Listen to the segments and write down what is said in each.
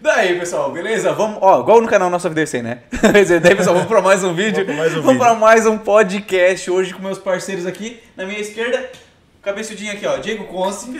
Daí, pessoal, beleza? Vamos, ó, igual no canal Nossa Vida é né? Daí, pessoal, vamos para mais um vídeo. Vamos pra mais um vamos para mais um podcast hoje com meus parceiros aqui. Na minha esquerda, cabeçudinho aqui, ó, Diego Conce.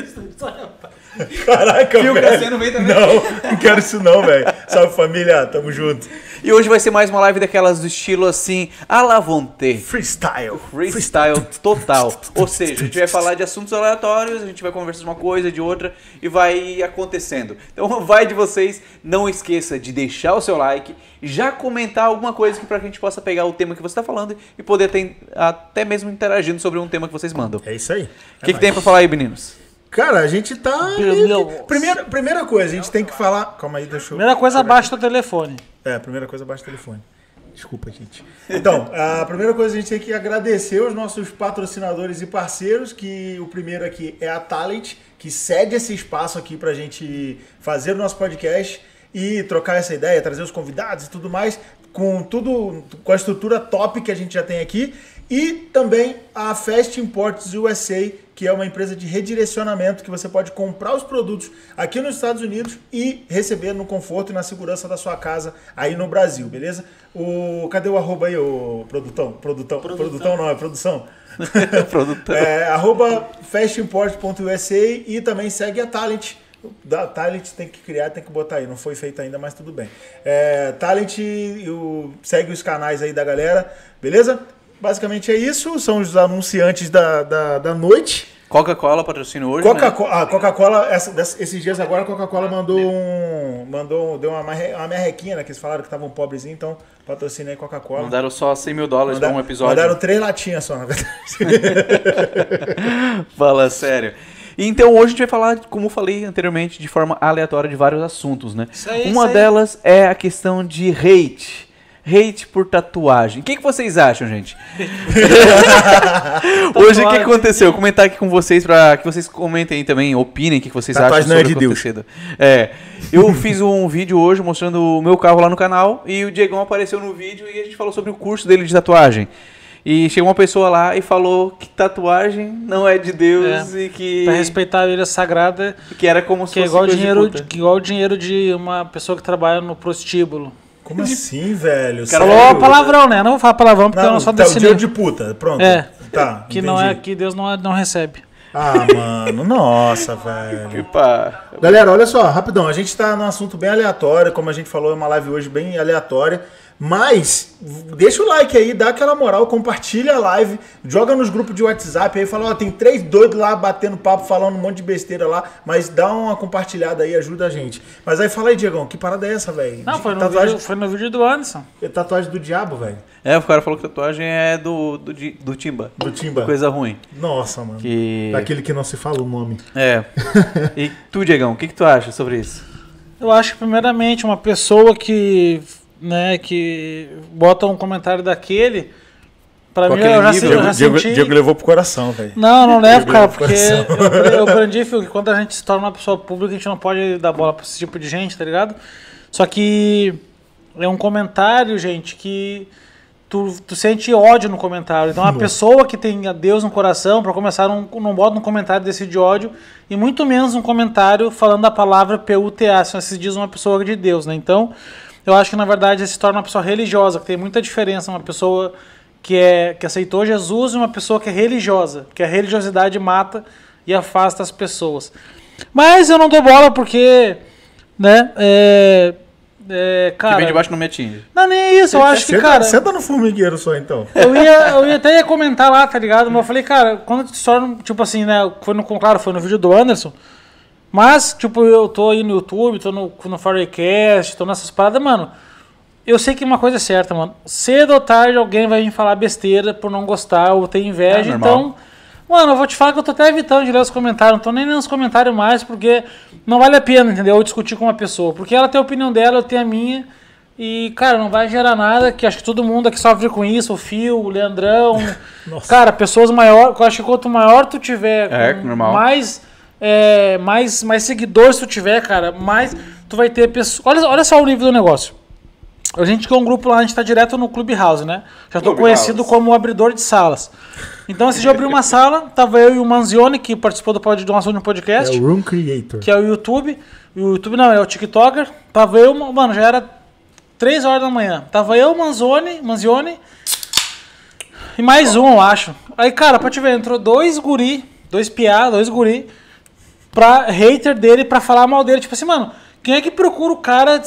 Caraca, Fio velho. Cassiano também. Não, não quero isso não, velho. Salve família, tamo junto. E hoje vai ser mais uma live daquelas do estilo assim, à la vontade. Freestyle. Freestyle total. Ou seja, a gente vai falar de assuntos aleatórios, a gente vai conversar de uma coisa, de outra e vai acontecendo. Então vai de vocês, não esqueça de deixar o seu like, já comentar alguma coisa que pra que a gente possa pegar o tema que você tá falando e poder ter, até mesmo interagindo sobre um tema que vocês mandam. É isso aí. O que, que tem pra falar aí, meninos? Cara, a gente tá. Primeira, primeira coisa, a gente tem que falar. Calma aí, deixa eu. Primeira coisa, abaixa o telefone. É, primeira coisa, baixa o telefone. Desculpa, gente. Então, a primeira coisa a gente tem que agradecer os nossos patrocinadores e parceiros, que o primeiro aqui é a Talent, que cede esse espaço aqui pra gente fazer o nosso podcast e trocar essa ideia, trazer os convidados e tudo mais, com tudo, com a estrutura top que a gente já tem aqui. E também a Fast Imports USA, que é uma empresa de redirecionamento que você pode comprar os produtos aqui nos Estados Unidos e receber no conforto e na segurança da sua casa aí no Brasil, beleza? O cadê o arroba aí, o produtão? Produtão, produtão, não, é produção. Produtor. É, arroba fastimport.usa e também segue a Talent. Da Talent tem que criar, tem que botar aí. Não foi feito ainda, mas tudo bem. É, Talent, o- segue os canais aí da galera, beleza? Basicamente é isso. São os anunciantes da, da, da noite. Coca-Cola patrocina hoje, né? Coca-Cola, ah, Coca-Cola, essa- dessa- esses dias agora a Coca-Cola mandou um. Mandou, deu uma, marre- uma merrequinha, né? Que eles falaram que estavam pobrezinhos, então patrocina aí Coca-Cola. Mandaram só 100 mil dólares pra um episódio. Mandaram três latinhas só, na verdade. Fala sério. Então hoje a gente vai falar, como eu falei anteriormente, de forma aleatória de vários assuntos, né? Isso aí, Uma isso aí. delas é a questão de hate. Hate por tatuagem. O que, que vocês acham, gente? hoje o que que aconteceu? Eu vou comentar aqui com vocês para que vocês comentem aí também, opinem o que que vocês Tatuagem acham não é sobre de o Deus. acontecido. É, eu fiz um vídeo hoje mostrando o meu carro lá no canal e o Diegão apareceu no vídeo e a gente falou sobre o curso dele de tatuagem. E chegou uma pessoa lá e falou que tatuagem não é de Deus É, e que Pra respeitar a ilha sagrada, que era como se que é fosse igual coisa de dinheiro, de, igual o dinheiro de uma pessoa que trabalha no prostíbulo. Como assim, velho? Cara, Falou palavrão, né? Não vou falar palavrão porque eu Não, não sou tá, o desse nível. de puta, pronto. É. Tá, Que não é que Deus não, não recebe. Ah, mano, nossa, velho. Pá, Galera, olha só, rapidão, a gente tá num assunto bem aleatório, como a gente falou, é uma live hoje bem aleatória, mas deixa o like aí, dá aquela moral, compartilha a live, joga nos grupos de WhatsApp aí, fala, ó, tem três doidos lá batendo papo, falando um monte de besteira lá, mas dá uma compartilhada aí, ajuda a gente. Mas aí fala aí, Diegão, que parada é essa, velho? Não, foi no, tatuagem, vídeo, foi no vídeo do Anderson. tatuagem do diabo, velho, É, o cara falou que tatuagem é do, do, do Timba. do Timba. Coisa ruim. Nossa, mano. Que. Daquele que não se fala o nome. É. E tu, Diegão, o que, que tu acha sobre isso? Eu acho que, primeiramente, uma pessoa que, né, que bota um comentário daquele, pra Com mim, eu já, nível, eu já Diego, senti... Diego levou pro coração, velho. Não, não levo, cara, porque eu, eu aprendi, Fio, que quando a gente se torna uma pessoa pública, a gente não pode dar bola pra esse tipo de gente, tá ligado? Só que é um comentário, gente, que tu, tu sente ódio no comentário. Então, a pessoa que tem a Deus no coração, pra começar, não, não bota um comentário desse de ódio, e muito menos um comentário falando a palavra PUTA, se se diz uma pessoa de Deus, né? Então, eu acho que, na verdade, se torna uma pessoa religiosa, que tem muita diferença, uma pessoa que, é, que aceitou Jesus e uma pessoa que é religiosa, porque a religiosidade mata e afasta as pessoas. Mas eu não dou bola porque, né, é, é, que cara... vem de baixo não me atinge. Não, nem isso, eu acho que, cara... senta no formigueiro só, então. Eu ia, eu ia até ia comentar lá, tá ligado? Mas eu falei, cara, quando tu se torna, tipo assim, né? Foi no, claro, foi no vídeo do Anderson. Mas, tipo, eu tô aí no YouTube, tô no, no Firecast, tô nessas paradas, mano. Eu sei que uma coisa é certa, mano. Cedo ou tarde alguém vai vir falar besteira por não gostar ou ter inveja. É então, mano, eu vou te falar que eu tô até evitando de ler os comentários. Não tô nem lendo os comentários mais, porque não vale a pena, entendeu? Eu discutir com uma pessoa. Porque ela tem a opinião dela, eu tenho a minha. E, cara, não vai gerar nada, que acho que todo mundo aqui sofre com isso, o Fio, o Leandrão. cara, pessoas maiores, eu acho que quanto maior tu tiver, É, mais, é, mais, mais seguidores tu tiver, cara, mais tu vai ter pessoas. Olha, olha só o nível do negócio. A gente criou um grupo lá, a gente tá direto no Clubhouse, né? Já tô conhecido como o abridor de salas. Então, esse dia eu abri uma sala, tava eu e o Manzione, que participou do, pod, do nosso É podcast, o Room Creator. que é o YouTube. O YouTube não, é o TikToker. Tava eu, mano, já era 3 horas da manhã. Tava eu, Manzoni, Manzione e mais um, eu acho. Aí, cara, pra te ver, entrou dois guri, dois piá, dois guri, pra hater dele, pra falar mal dele. Tipo assim, mano, quem é que procura o cara,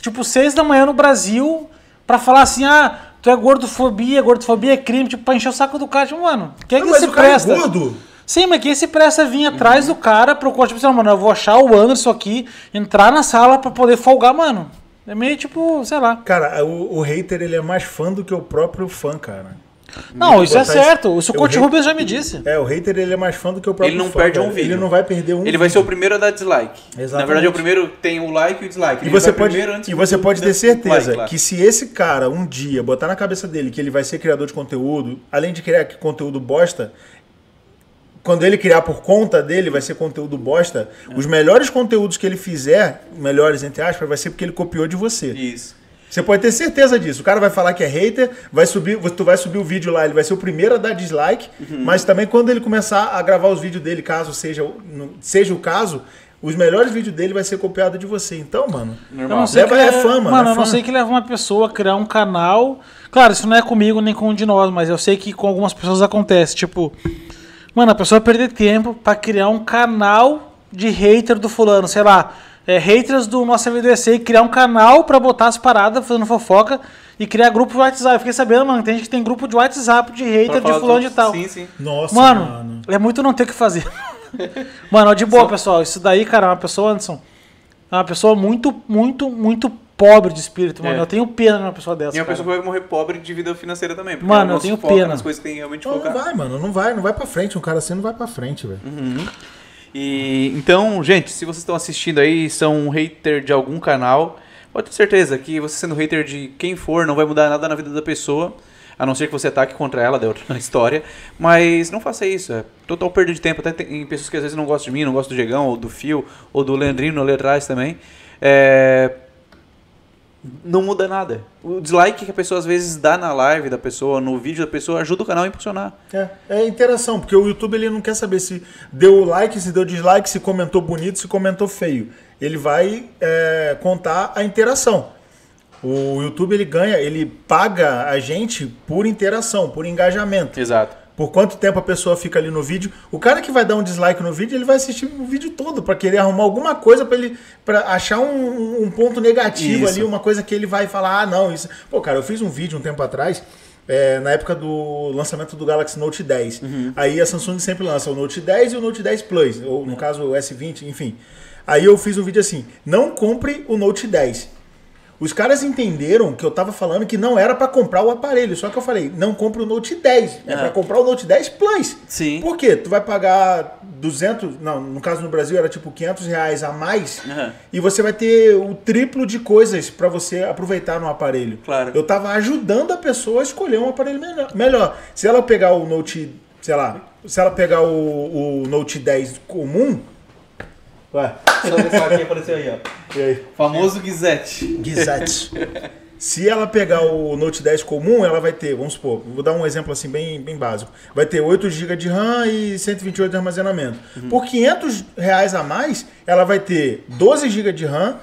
tipo, 6 da manhã no Brasil, pra falar assim, ah, tu é gordofobia, gordofobia é crime, tipo, pra encher o saco do cara. Tipo, mano, quem é que Ah, mas se cara presta? é gordo. Sim, mas quem se presta vir atrás do cara, procura, tipo assim, "Não, mano, eu vou achar o Anderson aqui, entrar na sala pra poder folgar, mano. É meio tipo, sei lá. Cara, o, o hater ele é mais fã do que o próprio fã, cara. Não, isso é certo. Isso o re- Rubens já me disse. É, o hater ele é mais fã do que o próprio Ele não fã, perde um vídeo. Ele não vai perder um Ele vai ser o vídeo. primeiro a dar dislike. Na Exatamente. verdade, o primeiro tem o like e o dislike. E Ele você vai pode, e você pode ter certeza like que se esse cara um dia botar na cabeça dele que ele vai ser criador de conteúdo, além de criar conteúdo bosta, quando ele criar por conta dele vai ser conteúdo bosta, É. os melhores conteúdos que ele fizer, melhores entre aspas, vai ser porque ele copiou de você. Isso. Você pode ter certeza disso. O cara vai falar que é hater, vai subir, tu vai subir o vídeo lá, ele vai ser o primeiro a dar dislike, Uhum. mas também quando ele começar a gravar os vídeos dele, caso seja, seja o caso, os melhores vídeos dele vai ser copiado de você. Então, mano, Eu não sei Leva- que é fama, Mano, é eu não sei que leva uma pessoa a criar um canal. Claro, isso não é comigo nem com um de nós, mas eu sei que com algumas pessoas acontece. Tipo, mano, a pessoa perder tempo pra criar um canal de hater do fulano, sei lá. É, haters do nosso MDC e criar um canal pra botar as paradas fazendo fofoca e criar grupo de WhatsApp. Eu fiquei sabendo, mano, tem gente que tem grupo de WhatsApp de hater de fulano de tal. Sim, sim. nossa, Mano, mano. é muito não ter o que fazer. Mano, de boa, pessoal. Isso daí, cara, é uma pessoa, Anderson, é uma pessoa muito, muito, muito pobre de espírito, mano. É. Eu tenho pena de uma pessoa dessa. E uma cara. pessoa que vai morrer pobre de vida financeira também. Porque Mano, eu tenho pena. nas coisas que tem realmente Não, não vai, mano, não vai, não vai pra frente. Um cara assim não vai pra frente, velho. E então, gente, se vocês estão assistindo aí, são um hater de algum canal, pode ter certeza que você sendo hater de quem for, não vai mudar nada na vida da pessoa, a não ser que você ataque contra ela, da outra história. Mas não faça isso, é total perda de tempo. Até tem pessoas que às vezes não gostam de mim, não gostam do Diegão, ou do Fio, ou do Leandrino ali atrás também. É, não muda nada. O dislike que a pessoa às vezes dá na live da pessoa, no vídeo da pessoa, ajuda o canal a impulsionar. É, é interação, porque o YouTube ele não quer saber se deu like, se deu dislike, se comentou bonito, se comentou feio. Ele vai é, contar a interação. O YouTube ele ganha, ele paga a gente por interação, por engajamento. Exato. Por quanto tempo a pessoa fica ali no vídeo. O cara que vai dar um dislike no vídeo, ele vai assistir o vídeo todo para querer arrumar alguma coisa para ele para achar um, um ponto negativo Isso. ali, uma coisa que ele vai falar: "Ah, não, isso". Pô, cara, eu fiz um vídeo um tempo atrás, é, na época do lançamento do Galaxy Note 10. Aí a Samsung sempre lança o Note 10 e o Note 10 Plus, ou no caso o S20, enfim. Aí eu fiz um vídeo assim: "Não compre o Note 10". Os caras entenderam que eu tava falando que não era pra comprar o aparelho, só que eu falei, não compre o Note 10, é Ah. pra comprar o Note 10 Plus. Sim. Por quê? Tu vai pagar 200, não, no caso no Brasil era tipo 500 reais a mais, Aham. e você vai ter o triplo de coisas pra você aproveitar no aparelho. Claro. Eu tava ajudando a pessoa a escolher um aparelho melhor. melhor. Se ela pegar o Note, sei lá, se ela pegar o, o Note 10 comum, ué, Deixa eu ver só aqui, apareceu aí, ó. e aí? Famoso Gizete. Gizete. Se ela pegar o Note 10 comum, ela vai ter, vamos supor, vou dar um exemplo assim bem, bem básico. Vai ter 8 GB de RAM e 128 de armazenamento. Por 500 reais a mais, ela vai ter 12 GB de RAM,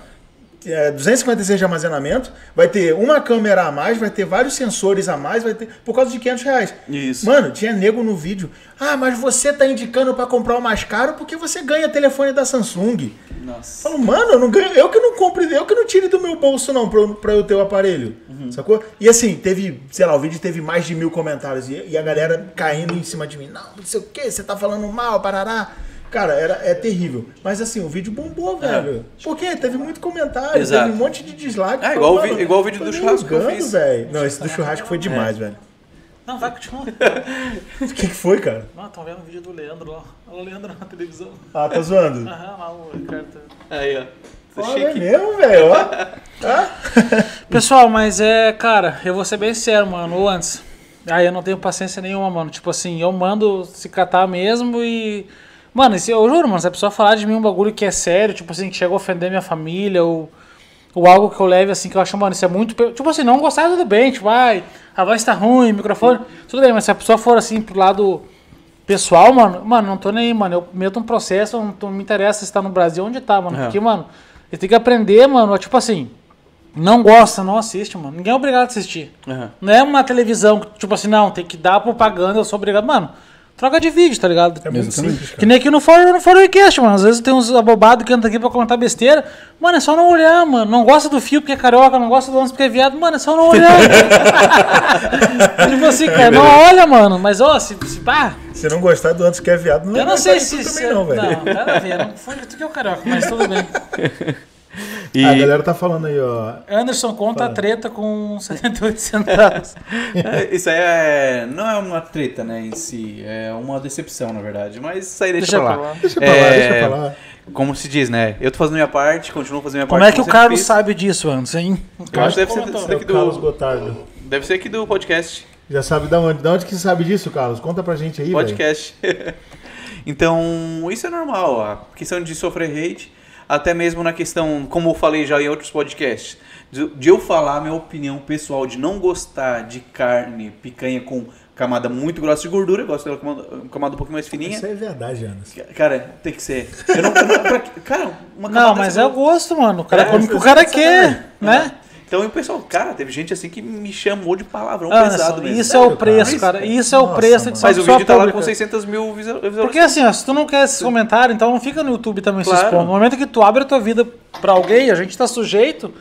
é, 256 de armazenamento, vai ter uma câmera a mais, vai ter vários sensores a mais, vai ter por causa de 500 reais. Isso. Mano, tinha nego no vídeo. Ah, mas você tá indicando pra comprar o mais caro porque você ganha telefone da Samsung. Nossa. Falo, mano, eu não ganho, eu que não compro, eu que não tire do meu bolso, não, pra, pra eu ter o aparelho. Sacou? E assim, teve, sei lá, o vídeo teve mais de mil comentários e, e a galera caindo em cima de mim. Não, não sei o que, você tá falando mal, parará. Cara, era, é terrível. Mas assim, o vídeo bombou, velho. Por quê? Teve muito comentário, Exato. teve um monte de dislike. Ah, Falei, igual o mano, vi- igual o vídeo do churrasco que eu ligando, fiz. velho. Não, esse do churrasco foi demais, velho. Não, vai, continua. O que, que foi, cara? Não, estão vendo o vídeo do Leandro lá. Olha o Leandro na televisão. Ah, tá zoando. Aham, lá o Ricardo. Aí, ó. Tá Olha, é mesmo, velho, ó. Ah. Pessoal, mas é, cara, eu vou ser bem sério, mano. Ou antes. Aí eu não tenho paciência nenhuma, mano. Tipo assim, eu mando se catar mesmo e. Mano, e se, eu juro, mano, se a pessoa falar de mim um bagulho que é sério, tipo assim, que chega a ofender minha família ou. ou algo que eu leve assim, que eu acho, mano, isso é muito. pe- Tipo assim, não gostar, tudo bem, tipo, ai, a voz tá ruim, microfone, tudo bem, mas se a pessoa for assim pro lado pessoal, mano, mano, não tô nem aí, mano. Eu meto um processo, não, tô- não me interessa se tá no Brasil onde tá, mano. É. Porque, mano, eu tenho que aprender, mano, tipo assim, não gosta, não assiste, mano. Ninguém é obrigado a assistir. Aham. Não é uma televisão, que, tipo assim, não, tem que dar propaganda, eu sou obrigado. Mano, troca de vídeo, tá ligado? É muito Exatamente. simples, Que nem aqui no Fórum no Forecast, mano. Às vezes tem uns abobados que entram aqui pra comentar besteira. Mano, é só não olhar, mano. Não gosta do fio porque é carioca, não gosta do lance porque é viado. Mano, é só não olhar. tipo assim, cara, não olha, mano. Mas, ó, se, se pá, Se não gostar do antes que é viado, não eu não sei se... se também não, velho. Não, nada a ver. Não foi tu que é o carioca, mas tudo bem. E, A galera tá falando aí, ó. Anderson conta a treta com 78 centavos. É, Isso aí é, não é uma treta, né, em si. É uma decepção, na verdade. Mas isso aí deixa, Deixa pra lá. lá. Deixa pra lá, É, deixa pra lá. Como se diz, né? Eu tô fazendo minha parte, continuo fazendo minha Como parte. é que o como Carlos fiz. sabe disso, Anderson, hein? O Eu acho que deve ser, É o daqui Carlos do, Gotardo. deve ser aqui do podcast. Já sabe da onde? Da onde que você sabe disso, Carlos? Conta pra gente aí, podcast. então, isso é normal. A questão de sofrer hate, até mesmo na questão, como eu falei já em outros podcasts, de, de eu falar minha opinião pessoal de não gostar de carne, picanha com camada muito grossa de gordura, eu gosto dela com camada, camada um pouquinho mais fininha. Isso é verdade, Anas. Cara, tem que ser. Eu não, eu não- pra- cara, uma Não, camada mas dessa é o eu- gosto, mano. O cara É, come o que o cara quer, né? Então, e o pessoal, cara, teve gente assim que me chamou de palavrão Anderson, pesado mesmo. isso é o preço, cara? cara. Isso é o Nossa, preço mano. de Mas o vídeo tá lá com pública. 600 mil visual- visualizações. Porque assim, ó, se tu não quer esses comentários, então não fica no YouTube também se Claro. expondo. No momento que tu abre a tua vida pra alguém, a gente tá sujeito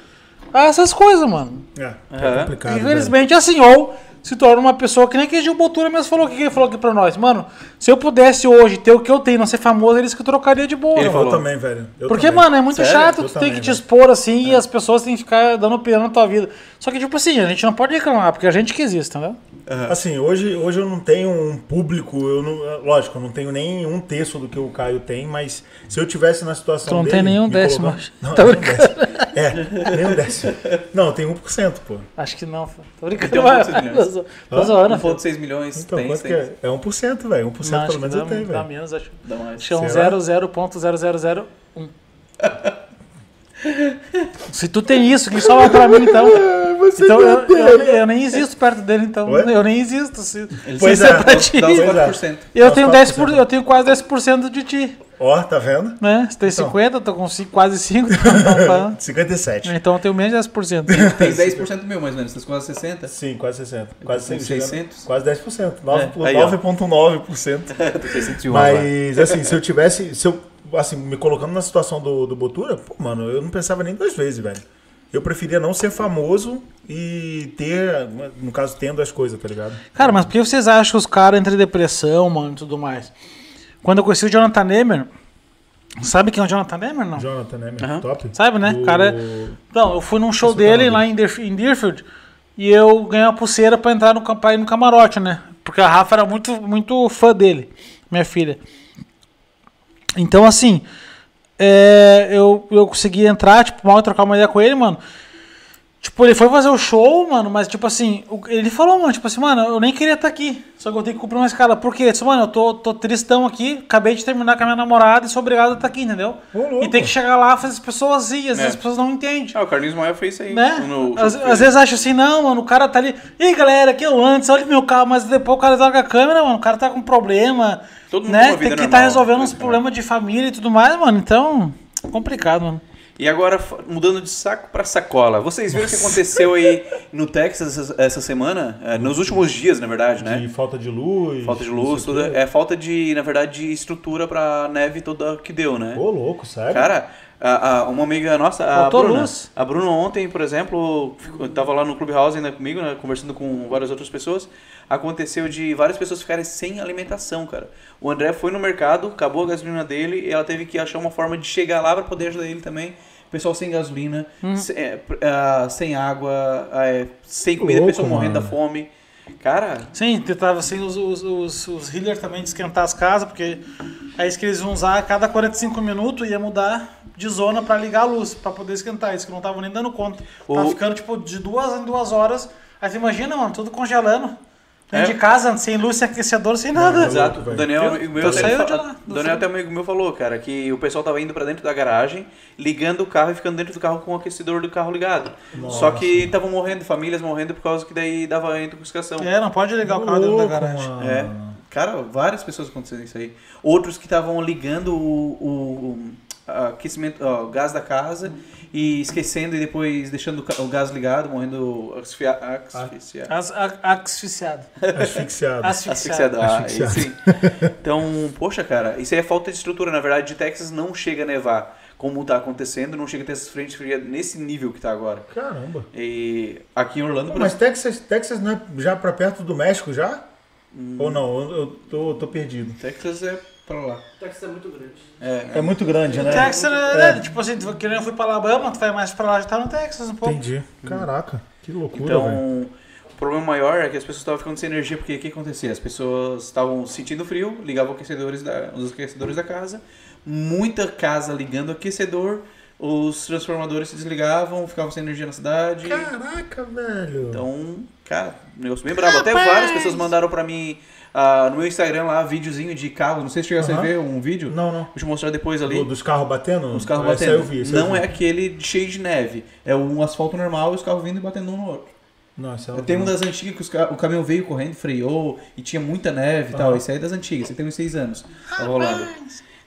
a essas coisas, mano. É, Aham. é complicado. velho. Infelizmente, assim, ou se torna uma pessoa que nem que Gil Botura mesmo falou o que ele falou aqui pra nós. Mano, se eu pudesse hoje ter o que eu tenho, não ser famoso, eles que eu trocaria de boa. Ele Eu falou. também, velho. Eu Porque, também. mano, é muito Sério? chato, Eu tu também, tem que te expor assim e as pessoas têm que ficar dando opinião na tua vida. Só que, tipo assim, a gente não pode reclamar, porque a gente que existe, entendeu? Assim, hoje, hoje eu não tenho um público, eu não, lógico, eu não tenho nem um terço do que o Caio tem, mas se eu tivesse na situação Tu não dele... tem nenhum décimo, colocando- acho. Não, nenhum décimo. É, nem um décimo. Não, tem 1%, pô. Acho que não, tô brincando. Tem um mas- ponto de milhões. Tô zo- Tô zoando, Não filho. falou 6 milhões, Então, tem, quanto tem. que é? É 1%, velho. 1% Não, acho pelo menos dá, eu tenho, dá velho. menos, acho. Dá mais. Acho que é um Será? 00.0001. Se tu tem isso, que sobra pra mim, então. Você Então eu, tem. eu, eu nem existo perto dele, então. Ué? Eu nem existo. Se, Ele Pois se é, é pra dá, ti. dá uns Pois é. 4%. Eu tenho, quatro 10 por, eu tenho quase 10% de ti. Ó, tá vendo? Né? Você tem Então. 50, eu tô com cinco- quase 5. Então, 57. então eu tenho menos de 10%. Tem 10% meu, mais ou menos. Vocês quase 60? Sim, quase 60. Quase Com 600. 600? Quase 10%. nove- É, aí, ó. 9,9%. Tô 601 agora. Mas, assim, se eu tivesse. Se eu, assim, me colocando na situação do, do Botura, pô, mano, eu não pensava nem duas vezes, velho. Eu preferia não ser famoso e ter, no caso, tendo as coisas, tá ligado? Cara, mas por que vocês acham que os caras entram em depressão, mano, e tudo mais? Quando eu conheci o Jonathan Neymer, sabe quem é o Jonathan Neymer, não? Jonathan, meu? Aham. Top. Sabe, né? Do- Cara, Então, eu fui num show Esse dele lá em, Deerf- em Deerfield e eu ganhei uma pulseira pra entrar no, pra ir no camarote, né? Porque a Rafa era muito, muito fã dele, minha filha. Então, assim, é, eu, eu consegui entrar, tipo, mal trocar uma ideia com ele, mano. Tipo, ele foi fazer o show, mano, mas tipo assim, ele falou, mano, tipo assim, mano, eu nem queria estar aqui, só que eu tenho que cumprir uma escala. Por quê? Eu disse, mano, eu tô, tô tristão aqui, acabei de terminar com a minha namorada e sou obrigado a estar aqui, entendeu? Ô. E tem que chegar lá, fazer as pessoas rir, às É. vezes as pessoas não entendem. Ah, o Carlinhos Maia fez isso aí. Né? no Às, às vezes acha assim, não, mano, o cara tá ali. Ih, galera, aqui é o antes, olha meu carro, mas depois o cara joga a câmera, mano, o cara tá com problema. Todo mundo tem né? uma vida Tem que estar resolvendo uns né? problemas de família e tudo mais, mano. Então, complicado, mano. E agora, mudando de saco pra sacola. Vocês viram o que aconteceu aí no Texas essa, essa semana? É, nos últimos dias, na verdade, né? De falta de luz. Falta de luz, tudo. É falta de, na verdade, de estrutura pra neve toda que deu, né? Ô, louco, sério? Cara, a, a- uma amiga nossa, a Faltou Bruna. luz. A Bruna ontem, por exemplo, ficou- tava lá no Clubhouse ainda comigo, né, conversando com várias outras pessoas. Aconteceu de várias pessoas ficarem sem alimentação, cara. O André foi no mercado, acabou a gasolina dele e ela teve que achar uma forma de chegar lá pra poder ajudar ele também. Pessoal sem gasolina, Hum. se- é, pr- ah, sem água, é, sem comida, Louco, pessoal morrendo da fome. Cara, Sim, tentava assim os, os, os, os healers também de esquentar as casas, porque é isso que eles iam usar a cada 45 minutos ia mudar de zona pra ligar a luz, pra poder esquentar. Isso que não tava nem dando conta. Tava O- ficando tipo de duas em duas horas. Aí você imagina, mano, tudo congelando. Dentro É. de casa, sem luz, sem aquecedor, sem nada. Exato. velho. O Daniel, Eu- amigo meu, saí ele de lá, Daniel até amigo meu falou, cara, que o pessoal tava indo pra dentro da garagem, ligando o carro e ficando dentro do carro com o aquecedor do carro ligado. Só que estavam morrendo, famílias morrendo por causa que daí dava intoxicação. É, não pode ligar o carro dentro da garagem. mano. É. Cara, várias pessoas acontecendo isso aí. Outros que estavam ligando o, o- o aquecimento, ó, o gás da casa e esquecendo e depois deixando o gás ligado, morrendo asfia- asfixiado. As- a- Asfixiado. Asfixiado. Asfixiado. Asfixiado. Ah, Asfixiado. sim. Então, poxa, cara, isso aí é falta de estrutura. Na verdade, de Texas não chega a nevar como tá acontecendo, não chega a ter essas frentes frias nesse nível que tá agora. Caramba. E aqui em Orlando, por Mas Texas, Texas não é já pra perto do México já? Hum. Ou não? Eu, eu tô, tô perdido. Texas é pra lá. Texas é muito grande. É muito grande, né? Texas, né? Tipo assim, tu- que nem eu fui pra Alabama, tu vai mais pra lá, já tá no Texas um pouco. Entendi. Caraca, que loucura, Então, velho. o problema maior é que as pessoas estavam ficando sem energia, porque o que acontecia? As pessoas estavam sentindo frio, ligavam aquecedores da, os aquecedores da casa, muita casa ligando aquecedor, os transformadores se desligavam, ficavam sem energia na cidade. Caraca, velho. Então, cara, um negócio bem brabo. Até várias pessoas mandaram pra mim ah, no meu Instagram lá, videozinho de carro. Não sei se chegasse a Aham. ver um vídeo. Não, não. Vou te mostrar depois ali. Do- dos carros batendo? Os carros batendo. eu vi, aí eu não vi. é aquele cheio de neve. É um asfalto normal e os carros vindo e batendo um no outro. Nossa, eu Tem uma das antigas que os o caminhão veio correndo, freou e tinha muita neve e tal. Isso aí é das antigas, você tem uns seis anos. Tá rolando.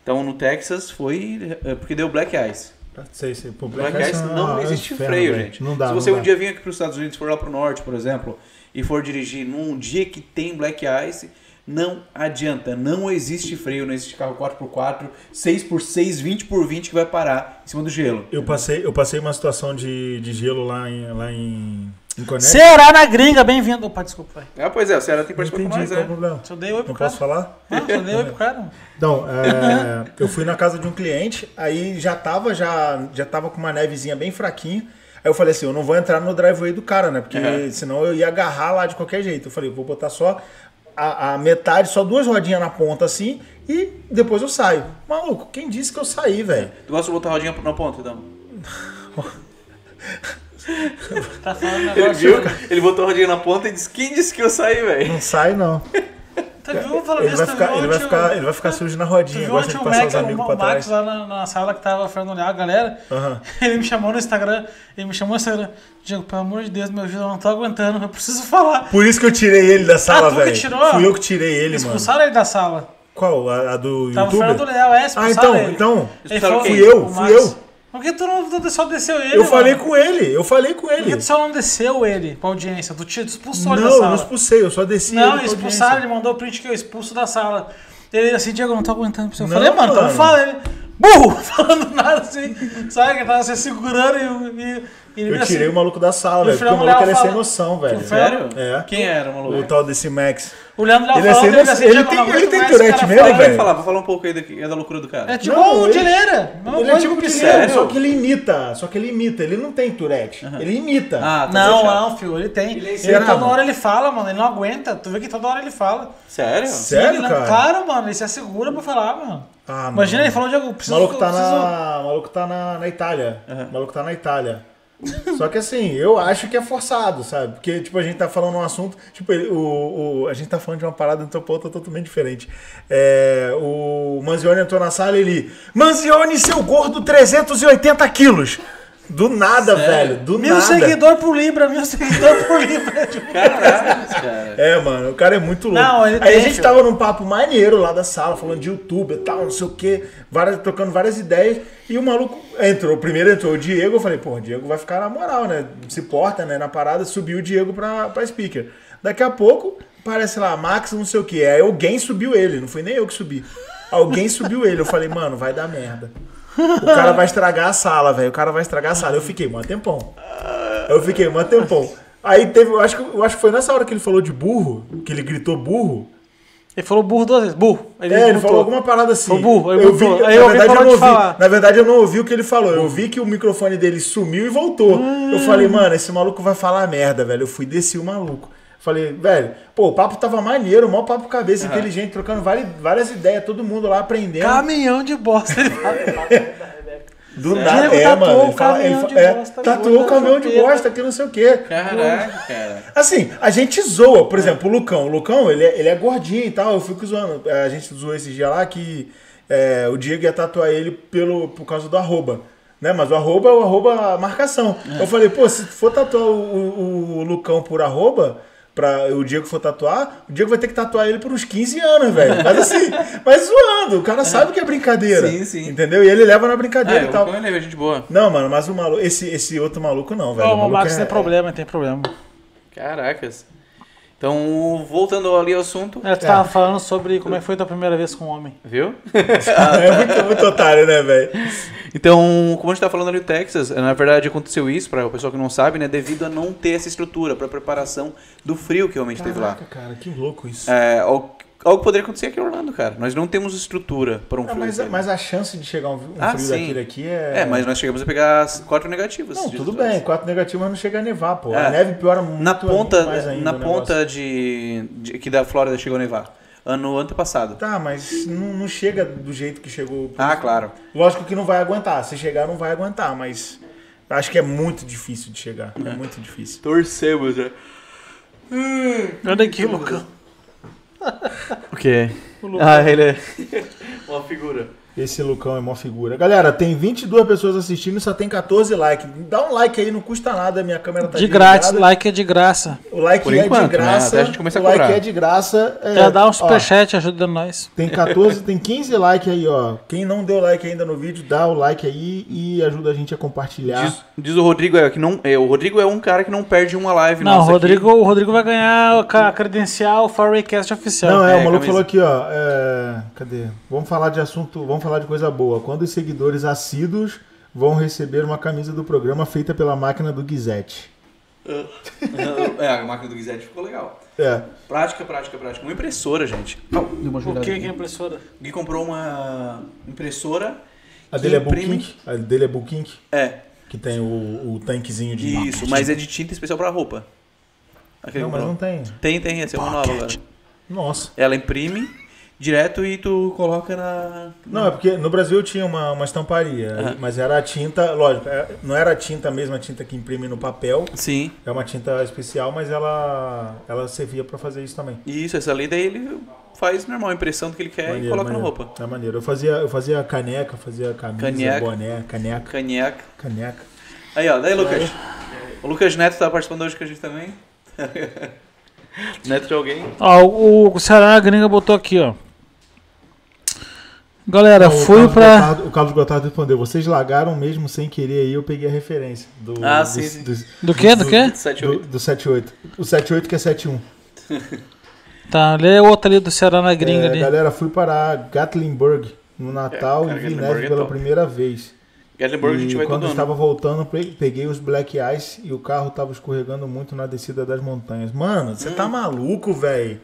Então no Texas foi. é, porque deu black ice. Sei, sei. Pô, Black, Ice Ice não existe inferno, freio, velho. gente. Não dá, Se você um dá. dia vir aqui para os Estados Unidos, for lá pro norte, por exemplo, e for dirigir num dia que tem black ice, não adianta. Não existe freio, não existe carro 4x4, 6x6, 20x20 que vai parar em cima do gelo. Eu passei, eu passei uma situação de, de gelo lá em, lá em. Ceará na gringa, bem-vindo. Opa, desculpa, vai. Ah, pois é, o Ceará tem participado com entendi nós, qual é o né? problema. Só dei oi pro Não cara. posso falar? Não, só dei oi pro cara. Então, é, eu fui na casa de um cliente, aí já tava, já, já tava com uma nevezinha bem fraquinha. Aí eu falei assim, eu não vou entrar no driveway do cara, né? Porque Uhum. senão eu ia agarrar lá de qualquer jeito. Eu falei, eu vou botar só a, a metade, só duas rodinhas na ponta assim, e depois eu saio. Maluco, quem disse que eu saí, velho? Tu gosta de botar a rodinha na ponta, então? Tá falando um Ele negócio. viu? Ele botou a rodinha na ponta e disse: Quem disse que eu saí, velho? Não sai, não. Tu viu falando Ele vai Tu ficar, viu ele vai ontem o- ficar, ele vai ficar sujo na Tu rodinha, viu gosta ontem de o passar Mac, os amigos o pra Max trás. lá na, na sala que tava Fernando olhar a galera? Aham. Ele me chamou no Instagram, ele me chamou no Instagram. Diego, pelo amor de Deus, meu filho, eu não tô aguentando, eu preciso falar. Por isso que eu tirei ele da sala, Ah, tu que velho. Fui eu que tirei ele, mano. Expulsaram ele da sala. Qual? A, a do Tava o Fernando YouTube? Leal, é, Ah, então, ele. então. Ele? Fui eu, fui Max. eu. Por que tu não só desceu ele? Eu falei mano? com ele, eu falei com Por que ele. tu só não desceu ele pra audiência? Tu, te- expulsou ele da Não, eu sala. não expulsei, eu só desci Não, ele expulsaram, ele mandou o print que eu expulso da sala. Ele assim, Diego, não tô aguentando pra você. Eu Não, falei, mano, então mano. fala. Ele, burro! Falando nada assim, sabe? Que ele tava se segurando e. e, e Eu assim, tirei o maluco da sala, o velho. Porque o maluco ele é sem noção, velho. o Sério? É. Quem era, O maluco? tal desse Max. O Leandro lá Ele é falou, sem ele noção. assim, Ele Diego, tem- ele tem Tourette mesmo, falando. Vai velho. falar, vou falar um pouco aí da, da loucura do cara. É tipo Não, o ele- Dileira. Mesma Ele é tipo o. Sério? só que ele imita. Só que ele imita. Ele não tem Tourette. Ele imita. Ah, tá Não, não, filho, ele tem. Ele é Ele, toda hora ele fala, mano, ele não aguenta. Tu vê que toda hora ele fala. Sério? Sério, Ele não- cara? Claro, mano, ele se assegura pra falar, mano. Ah, Imagina, mano. ele falou, Diego, O preciso... maluco tá preciso- na, o maluco tá na, na Itália. O maluco tá na Itália. Só que assim, eu acho que é forçado, sabe? Porque, tipo, a gente tá falando um assunto. Tipo, o, o- a gente tá falando de uma parada então pra outra totalmente diferente. É, o Manzioni entrou na sala e ele. Manzioni, seu gordo, 380 quilos! Do nada, velho. Do Mil nada. seguidor por Libra, mil seguidor por Libra. Caralho, cara. É, mano, o cara é muito louco. Não, ele Aí tem, a gente tava num papo maneiro lá da sala, falando de YouTube e tal, não sei o quê, várias, trocando várias ideias. E o maluco entrou. Primeiro entrou o Diego, eu falei, pô, o Diego vai ficar na moral, né? Se porta, né? Na parada, subiu o Diego pra, pra speaker. Daqui a pouco, parece lá, Max, não sei o quê. Aí alguém subiu ele, não foi nem eu que subi. Alguém subiu ele. Eu falei, mano, vai dar merda. O cara vai estragar a sala, velho. O cara vai estragar a sala. Eu fiquei, mó tempão. Eu fiquei, mó tempão. Aí teve, eu acho, que, eu acho que foi nessa hora que ele falou de burro, que ele gritou burro. Ele falou burro duas vezes, burro. Ele, é, ele falou alguma parada assim. Foi burro, eu vi, na Aí alguém verdade eu não ouvi. Na verdade eu não ouvi o que ele falou. Eu vi que o microfone dele sumiu e voltou. Eu falei, mano, esse maluco vai falar merda, velho. Eu fui desci o maluco. Falei, velho, pô, o papo tava maneiro, mó papo cabeça, inteligente, trocando várias, várias ideias, todo mundo lá aprendendo. Caminhão de bosta. Fala. Do Sério? nada. É, tatuou mano. Ele fala, ele caminhão fa- de é, bosta tatuou o caminhão de bosta que não sei o quê. Caraca, cara. Assim, a gente zoa, por exemplo, o Lucão. O Lucão, ele é, ele é gordinho e tal. Eu fico zoando. A gente zoou esse dia lá que é, o Diego ia tatuar ele pelo, por causa do arroba. Né? Mas o arroba é o arroba marcação. Eu falei, pô, se for tatuar o, o- o Lucão por arroba, pra o Diego for tatuar, o Diego vai ter que tatuar ele por uns 15 anos, velho. Mas assim, mas zoando. O cara sabe que é brincadeira. Sim, sim. Entendeu? E ele leva na Ah, brincadeira e eu tal. como ele é gente boa. Não, mano, mas o maluco, esse, esse outro maluco não, velho. Ó, O o é- tem problema, tem problema. Caracas. Então, voltando ali ao assunto, É, tu tava falando sobre como é que foi tua primeira vez com um homem. viu? é muito, muito otário, né, velho? Então, como a gente tá falando ali do Texas, na verdade aconteceu isso, para o pessoal que não sabe, né, devido a não ter essa estrutura para preparação do frio que realmente teve lá. Caraca, cara, que louco isso. É, algo, poderia acontecer aqui em Orlando, cara. Nós não temos estrutura para um Ah, frio. mas, daquele. mas a chance de chegar um, um Ah, frio sim. daquele aqui é. É, mas nós chegamos a pegar as quatro negativas. Não, tudo bem, atrás. quatro negativos, mas não chega a nevar, pô. É. A neve piora muito Na ponta, mais ainda. na ponta de, de que da Flórida chegou a nevar. Ano antepassado. Tá, mas não, não chega do jeito que chegou. Ah, claro. Lógico que não vai aguentar. Se chegar, não vai aguentar, mas acho que é muito difícil de chegar. É, muito difícil. Torcemos, né? Olha aqui, Lucão. O quê? O Lucão. Ah, ele é uma figura. Esse Lucão é mó figura. Galera, tem 22 pessoas assistindo e só tem 14 likes. Dá um like aí, não custa nada. Minha câmera tá De grátis, desligada. like é de graça. O like Por é enquanto, de graça. né? A gente a o like cobrar. é de graça. É, Já dá um superchat ajuda nós. Tem 14, tem 15 likes aí, ó. Quem não deu like ainda no vídeo, dá o like aí e ajuda a gente a compartilhar. Diz, diz o Rodrigo é que não. É, o Rodrigo é um cara que não perde uma live. Não, o nossa aqui. Rodrigo, o Rodrigo vai ganhar a credencial Farraycast oficial. Não, é, É, o maluco falou aqui, ó. é, cadê? Vamos falar de assunto, vamos falar de coisa boa. Quando os seguidores assíduos vão receber uma camisa do programa feita pela máquina do Guizete. É, a máquina do Guizete ficou legal. É. Prática, prática, prática. Uma impressora, gente. Au, deu uma O que que é impressora? O Gui comprou uma impressora. A dele é imprime- Bulkink. A dele é Bulkink, É, que tem o, o tanquezinho de. isso, mas é de tinta especial pra roupa. Aquele Não, mas não tem. Tem, tem, essa é uma nova agora. Nossa. Ela imprime direto e tu coloca na. Não, é porque no Brasil tinha uma, uma estamparia, Aham. mas era a tinta, lógico, é- não era a tinta a mesma tinta que imprime no papel, Sim. é uma tinta especial, mas ela, ela servia pra fazer isso também. Isso, essa ali daí ele faz normal a impressão do que ele quer e Maneiro, coloca na maneiro. roupa. É maneiro. Eu fazia, eu fazia caneca, fazia camisa, Caneca. boné, caneca, Canheca. caneca. Aí, ó, daí, Lucas. O Lucas Neto tá participando hoje com a gente também. Neto de alguém. Ó, o, o Ceará Gringa botou aqui, ó. Galera, Não, o fui. Gotardo- o Carlos Gotardo respondeu, vocês lagaram mesmo sem querer aí, eu peguei a referência. Do, Ah, do, sim, sim. Do, Do quê? Do quê? 78. do, do 78. O 78 que é 71. Tá, lê outra ali do Ceará na Gringa É, ali. galera, fui para Gatlinburg no Natal É, cara, e vi neve é pela top. primeira vez. Gatlinburg a gente e vai quando todo ano. estava voltando, pe- peguei os Black Ice e o carro tava escorregando muito na descida das montanhas. Mano, você Hum. tá maluco, velho?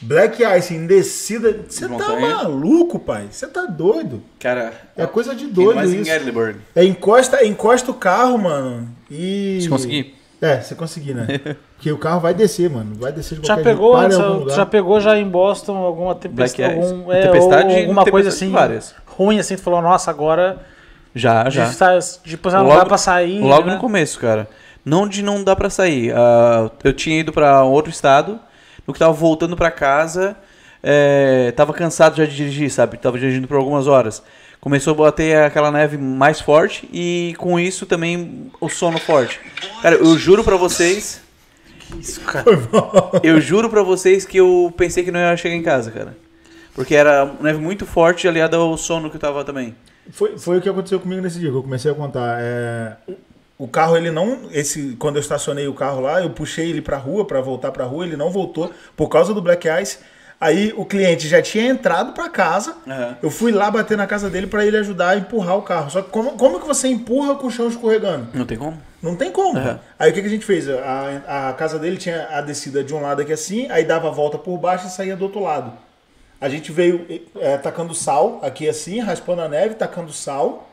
Black Ice em descida. Você tá Montanha. maluco, pai? Você tá doido? Cara, É coisa de doido mais em isso. Gatlinburg. É encosta, encosta o carro, mano. E. Se conseguir. É, se conseguir, né? Porque o carro vai descer, mano. Vai descer de Já qualquer pegou, jeito. Em lugar. já pegou já em Boston alguma tempestade, algum, é, Tempestade, ou alguma coisa tempestade assim várias. ruim assim, tu falou, nossa, agora Já, já. de, tá, tipo, não Logo- dá pra sair. Logo né? no começo, cara. Não de não dá pra sair. Ah, eu tinha ido pra outro estado, no que tava voltando pra casa, é, tava cansado já de dirigir, sabe? Tava dirigindo por algumas horas. Começou a bater aquela neve mais forte e com isso também o sono forte. Cara, eu juro pra vocês, Isso, cara. eu juro pra vocês que eu pensei que não ia chegar em casa, cara. Porque era neve muito forte aliada ao sono que eu tava também. Foi, foi o que aconteceu comigo nesse dia, que eu comecei a contar. É, o carro, ele não. Esse, quando eu estacionei o carro lá, eu puxei ele pra rua, pra voltar pra rua, ele não voltou por causa do Black Ice. Aí o cliente já tinha entrado pra casa. Aham. Eu fui lá bater na casa dele pra ele ajudar a empurrar o carro. Só que como, como que você empurra com o chão escorregando? Não tem como? Não tem como. Aham. Aí o que, que a gente fez? A, a casa dele tinha a descida de um lado aqui assim, aí dava a volta por baixo e saía do outro lado. A gente veio é, tacando sal aqui assim, raspando a neve, tacando sal.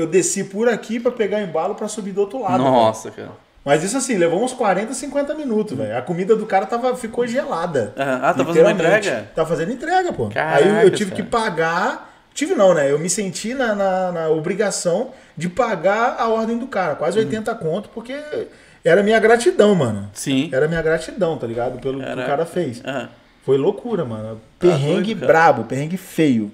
Eu desci por aqui pra pegar embalo pra subir do outro lado. Nossa, cara. Mas isso assim, levou uns 40, 50 minutos, velho. A comida do cara tava, ficou gelada. Aham. Ah, tá fazendo entrega? Tá fazendo entrega, pô. Caraca, Aí eu tive cara. que pagar Tive não, né? Eu me senti na, na, na obrigação de pagar a ordem do cara, quase Uhum. 80 conto, porque era minha gratidão, mano. Sim. Era minha gratidão, tá ligado? Pelo que Era- o cara fez. Aham. Foi loucura, mano. Perrengue doido, cara. brabo, perrengue feio.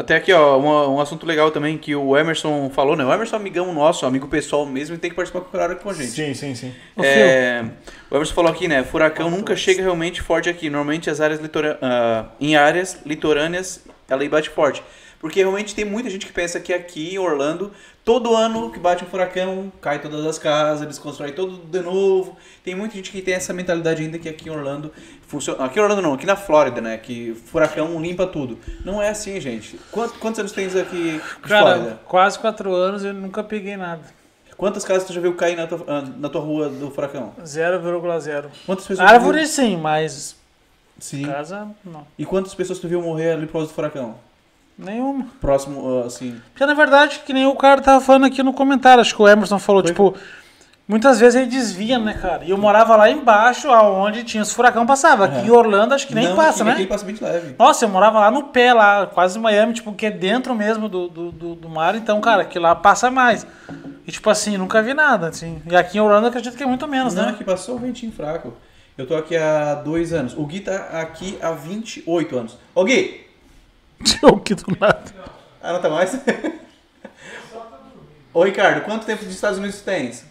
Até aqui, ó, um, um assunto legal também que o Emerson falou, né? O Emerson é um amigão nosso, amigo pessoal mesmo, e tem que participar com o horário com a gente. Sim, sim, sim. É, o Emerson falou aqui, né? Furacão nunca chega realmente forte aqui. Normalmente as áreas litora- ah, em áreas litorâneas ela aí bate forte. Porque realmente tem muita gente que pensa que aqui em Orlando, todo ano que bate um furacão, cai todas as casas, eles constroem tudo de novo. Tem muita gente que tem essa mentalidade ainda que aqui em Orlando funciona. Aqui em Orlando não, aqui na Flórida, né? Que furacão limpa tudo. Não é assim, gente. Quantos, quantos anos tens aqui de Cara, Flórida? quase quatro anos eu nunca peguei nada. Quantas casas tu já viu cair na tua, ah, na tua rua do furacão? 0,0. Quantas pessoas Árvore sim, mas Sim. casa não. E quantas pessoas tu viu morrer ali por causa do furacão? Nenhuma. Próximo, ah, assim. Porque na verdade, que nem o cara tava falando aqui no comentário, acho que o Emerson falou, Foi. tipo, muitas vezes ele desvia, né, cara? E eu morava lá embaixo, aonde tinha os furacão passava. Aqui Aham. em Orlando acho que nem Não, passa, né? Aqui passa de leve. Nossa, eu morava lá no pé, lá, quase em Miami, tipo, que é dentro mesmo do, do, do, do mar, então, cara, que lá passa mais. E tipo assim, nunca vi nada, assim. E aqui em Orlando acredito que é muito menos, Não, né? aqui passou um ventinho fraco. Eu tô aqui há dois anos. O Gui tá aqui há 28 anos. Ô Gui! Eu que do lado. Ah, não tá mais? Ô Ricardo, quanto tempo dos Estados Unidos tu tens?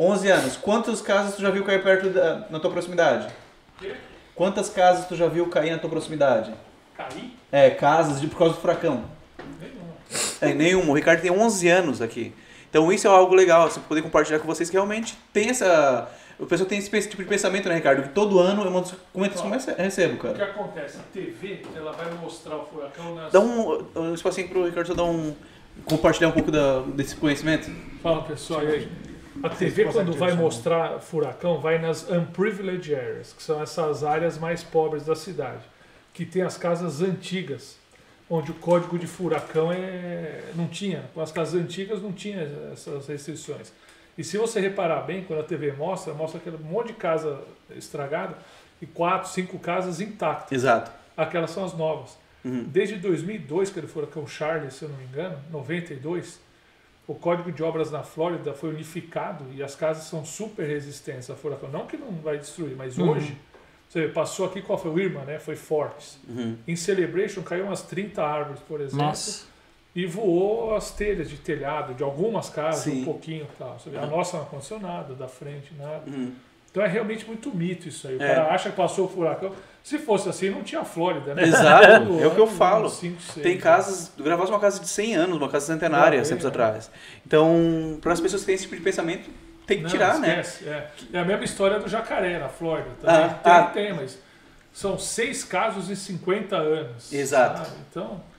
11 anos. Quantas casas tu já viu cair perto da, na tua proximidade? Quantas casas tu já viu cair na tua proximidade? Caí? É, casas de, por causa do furacão. É, nenhuma. O Ricardo tem 11 anos aqui. Então isso é algo legal, assim, poder compartilhar com vocês que realmente tem essa... O pessoal tem esse tipo de pensamento, né, Ricardo? Que todo ano eu mando comentários como eu recebo, O que cara. acontece? A TV ela vai mostrar o furacão nas. Dá um, um espacinho pro Ricardo só dar um... Compartilhar um pouco da, desse conhecimento. Fala pessoal, e aí? A TV, quando vai mostrar furacão, vai nas unprivileged areas, que são essas áreas mais pobres da cidade, que tem as casas antigas, onde o código de furacão é... não tinha. Com as casas antigas não tinha essas restrições. E se você reparar bem, quando a TV mostra, mostra aquele monte de casa estragada e quatro, cinco casas intactas. Exato. Aquelas são as novas. Uhum. Desde 2002, que ele furacão Charlie, se eu não me engano, 92, o Código de Obras na Flórida foi unificado e as casas são super resistentes a furacão. Não que não vai destruir, mas Uhum. hoje, você passou aqui, qual foi o Irma, né? Foi Fortes. Uhum. Em Celebration caiu umas 30 árvores, por exemplo, Nossa. e voou as telhas de telhado de algumas casas, Sim. um pouquinho tal. Você vê, A Uhum. nossa não aconteceu nada, da frente nada. Uhum. Então é realmente muito mito isso aí. O É. cara acha que passou o furacão. Se fosse assim, não tinha Flórida, né? Exato, é o que eu falo. cinco, seis, Tem né? casas, é uma casa de 100 anos, uma casa centenária, Ah, tempos é. atrás. Então, para as pessoas que têm esse tipo de pensamento, tem que Não, tirar, né? esquece, É. é a mesma história do jacaré na Flórida. Ah, Também tem, ah. tem, mas são seis casos em 50 anos. Exato. sabe? Então, é,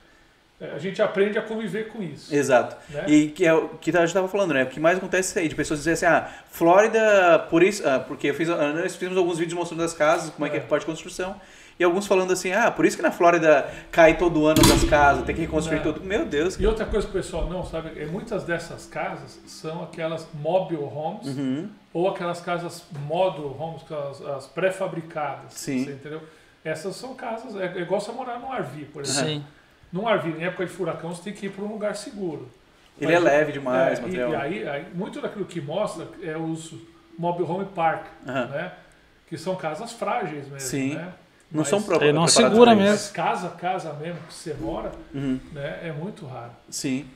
a gente aprende a conviver com isso. Exato. Né? E que é o que a gente estava falando, né? O que mais acontece aí, de pessoas dizerem assim, ah, Flórida, por isso, ah, porque eu fiz, ah, nós fizemos alguns vídeos mostrando as casas, como é, que é a É. parte de construção, e alguns falando assim, ah, por isso que na Flórida cai todo ano das casas, tem que reconstruir Não. tudo. Meu Deus. E outra coisa que o pessoal não sabe é muitas dessas casas são aquelas mobile homes Uhum. ou aquelas casas model homes, as, as pré-fabricadas. Sim. Você entendeu? Essas são casas, é, é igual você morar num RV, por exemplo. Sim. Num RV, em época de furacão, você tem que ir para um lugar seguro. Ele é Mas- leve demais, É, e, material. e aí, aí, muito daquilo que mostra é os mobile home park, Aham. né? Que são casas frágeis mesmo, Sim. né? Não Mas- são pro- Ele não segura mesmo. Mas casa, casa mesmo que você mora, Uhum. né? É muito raro. Sim.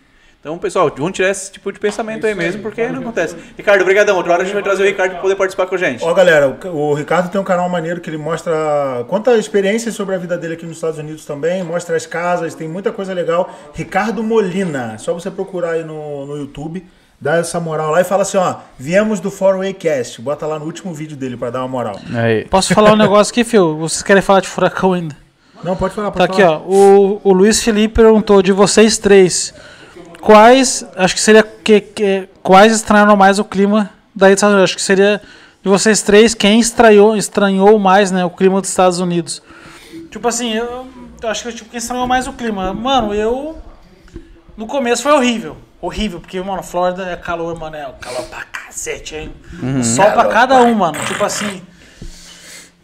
Então, pessoal, vamos tirar esse tipo de pensamento aí aí, mesmo, porque não acontece. Ricardo, obrigadão. Outra hora a gente vai trazer o Ricardo para poder participar com a gente. Ó, galera, o, o Ricardo tem um canal maneiro que ele mostra conta experiências sobre a vida dele aqui nos Estados Unidos também, mostra as casas, tem muita coisa legal. Ricardo Molina, só você procurar aí no, no YouTube, dá essa moral lá e fala assim, ó, viemos do 4Way Cast, bota lá no último vídeo dele pra dar uma moral. Aí. Posso falar um negócio aqui, Fio? Vocês querem falar de furacão ainda? Não, pode falar, Tá pode aqui, falar. ó. O, o Luiz Felipe perguntou de vocês três. Quais, acho que seria que, que- quais estranharam mais o clima daí dos Estados Unidos? Acho que seria de vocês três quem estranhou, estranhou mais, né, o clima dos Estados Unidos. Tipo assim, eu, eu acho que tipo, quem estranhou mais o clima. Mano, eu no começo foi horrível. Horrível, porque, mano, Flórida é calor, mano, é calor pra cacete, hein? Sol pra cada um, mano. Tipo assim,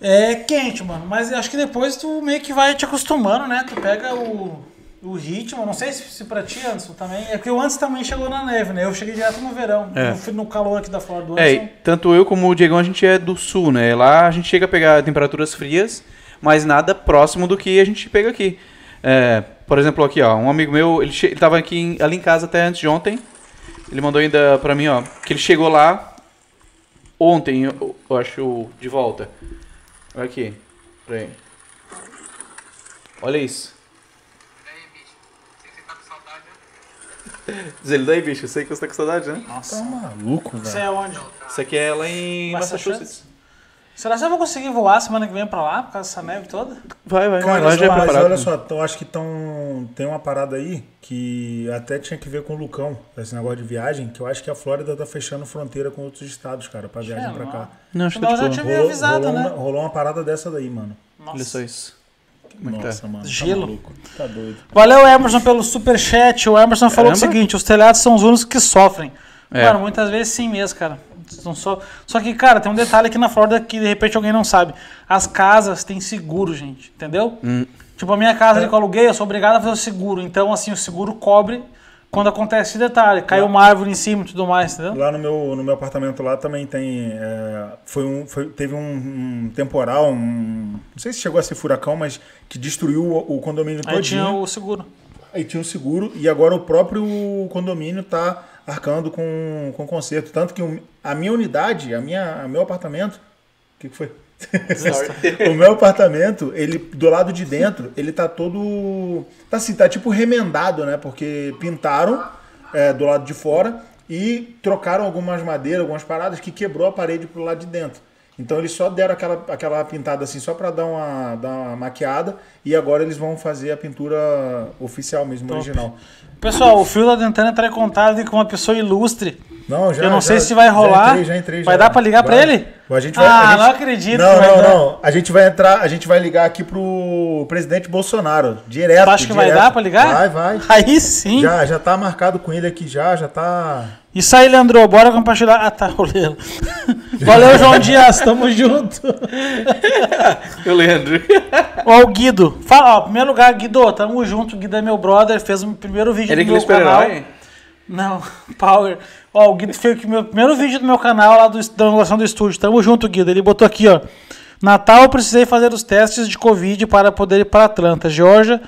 é quente, mano. Mas acho que depois tu meio que vai te acostumando, né? Tu pega o. O ritmo, não sei se, se pra ti, Anderson, também. É porque o Anderson também chegou na neve, né? Eu cheguei direto no verão. É. No, no calor aqui da Flórida do É, Anderson. e tanto eu como o Diegão, a gente é do sul, né? Lá a gente chega a pegar temperaturas frias, mas nada próximo do que a gente pega aqui. É, por exemplo, aqui, ó, um amigo meu, ele, ele tava aqui em- ali em casa até antes de ontem. Ele mandou ainda pra mim, ó, que ele chegou lá ontem, eu, eu acho, de volta. Olha aqui. Peraí. Olha isso. Diz ele, daí, bicho, eu sei que você tá com saudade, né? Tá maluco, Isso velho. é onde? Isso aqui é lá em Massachusetts? Massachusetts. Será que eu vou conseguir voar semana que vem pra lá, por causa dessa neve toda? Vai, vai, Cara, lá já é mas preparado. olha só, eu acho que tão, tem uma parada aí que até tinha que ver com o Lucão, esse negócio de viagem, que eu acho que a Flórida tá fechando fronteira com outros estados, cara, pra viagem É, pra cá. Não, acho que eu de já tinha me avisado, rolou, né? uma, rolou uma parada dessa daí, mano. Olha só isso. Como é que Nossa, tá? mano. Gelo. Tá maluco. Tá doido. Valeu, Emerson, pelo superchat. O Emerson falou o Caramba. seguinte: os telhados são os únicos que sofrem. É. Mano, muitas vezes sim mesmo, cara. Não só... só que, cara, tem um detalhe aqui na Flórida que de repente alguém não sabe. As casas têm seguro, gente. Entendeu? Hum. Tipo, a minha casa ali que eu aluguei, eu sou obrigado a fazer o seguro. Então, assim, o seguro cobre quando acontece esse detalhe. Caiu uma árvore em cima e tudo mais, entendeu? Lá no meu, no meu apartamento lá também tem. é, foi um, foi- teve um, um temporal, um. Não sei se chegou a ser furacão, mas que destruiu o, o condomínio Aí todinho. tinha o seguro. Aí tinha o seguro e agora o próprio condomínio está arcando com, com conserto. Tanto que a minha unidade, a minha, a meu apartamento. O que, que foi? o meu apartamento, ele do lado de dentro, ele tá todo. Tá assim, tá tipo remendado, né? Porque pintaram é, do lado de fora e trocaram algumas madeiras, algumas paradas que quebrou a parede pro lado de dentro. Então eles só deram aquela, aquela pintada assim, só para dar uma, dar uma maquiada, e agora eles vão fazer a pintura oficial mesmo, original. Pessoal, o fio da Dentana entrar em contato com uma pessoa ilustre. Não, já, Eu não já- sei se vai já rolar. entrei, já entrei, Vai já. dar pra ligar pra Vai. ele? A gente vai, Ah, a gente- não acredito Não, vai não, não. A gente vai entrar, a gente vai ligar aqui pro presidente Bolsonaro, direto. Tu acha que vai direto. dar pra ligar? Vai, vai. Aí sim. Já, já tá marcado com ele aqui já, já tá. Isso aí, Leandro. Bora compartilhar. Ah, tá, rolando. Valeu, João Dias. Tamo junto. Eu, Leandro. Ó, o Guido. Fala, ó, primeiro lugar, Guido, tamo junto. O Guido é meu brother. Fez o primeiro vídeo Ele é do meu canal. super-herói? Não, Power. Ó, o Guido fez o primeiro vídeo do meu canal lá do, da inauguração do estúdio. Tamo junto, Guido. Ele botou aqui, ó. Natal precisei fazer os testes de Covid para poder ir para Atlanta. Georgia,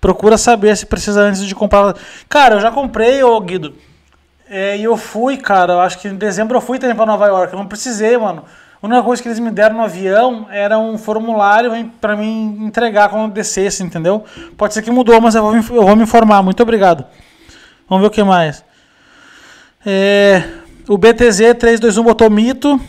procura saber se precisa antes de comprar. Cara, eu já comprei, ô Guido. É, e eu fui, cara. Acho que em dezembro eu fui também para Nova York. Eu não precisei, mano. A única coisa que eles me deram no avião era um formulário pra mim entregar quando descesse, entendeu? Pode ser que mudou, mas eu vou, eu vou me informar. Muito obrigado. Vamos ver o que mais. É, o BTZ 321 botou mito.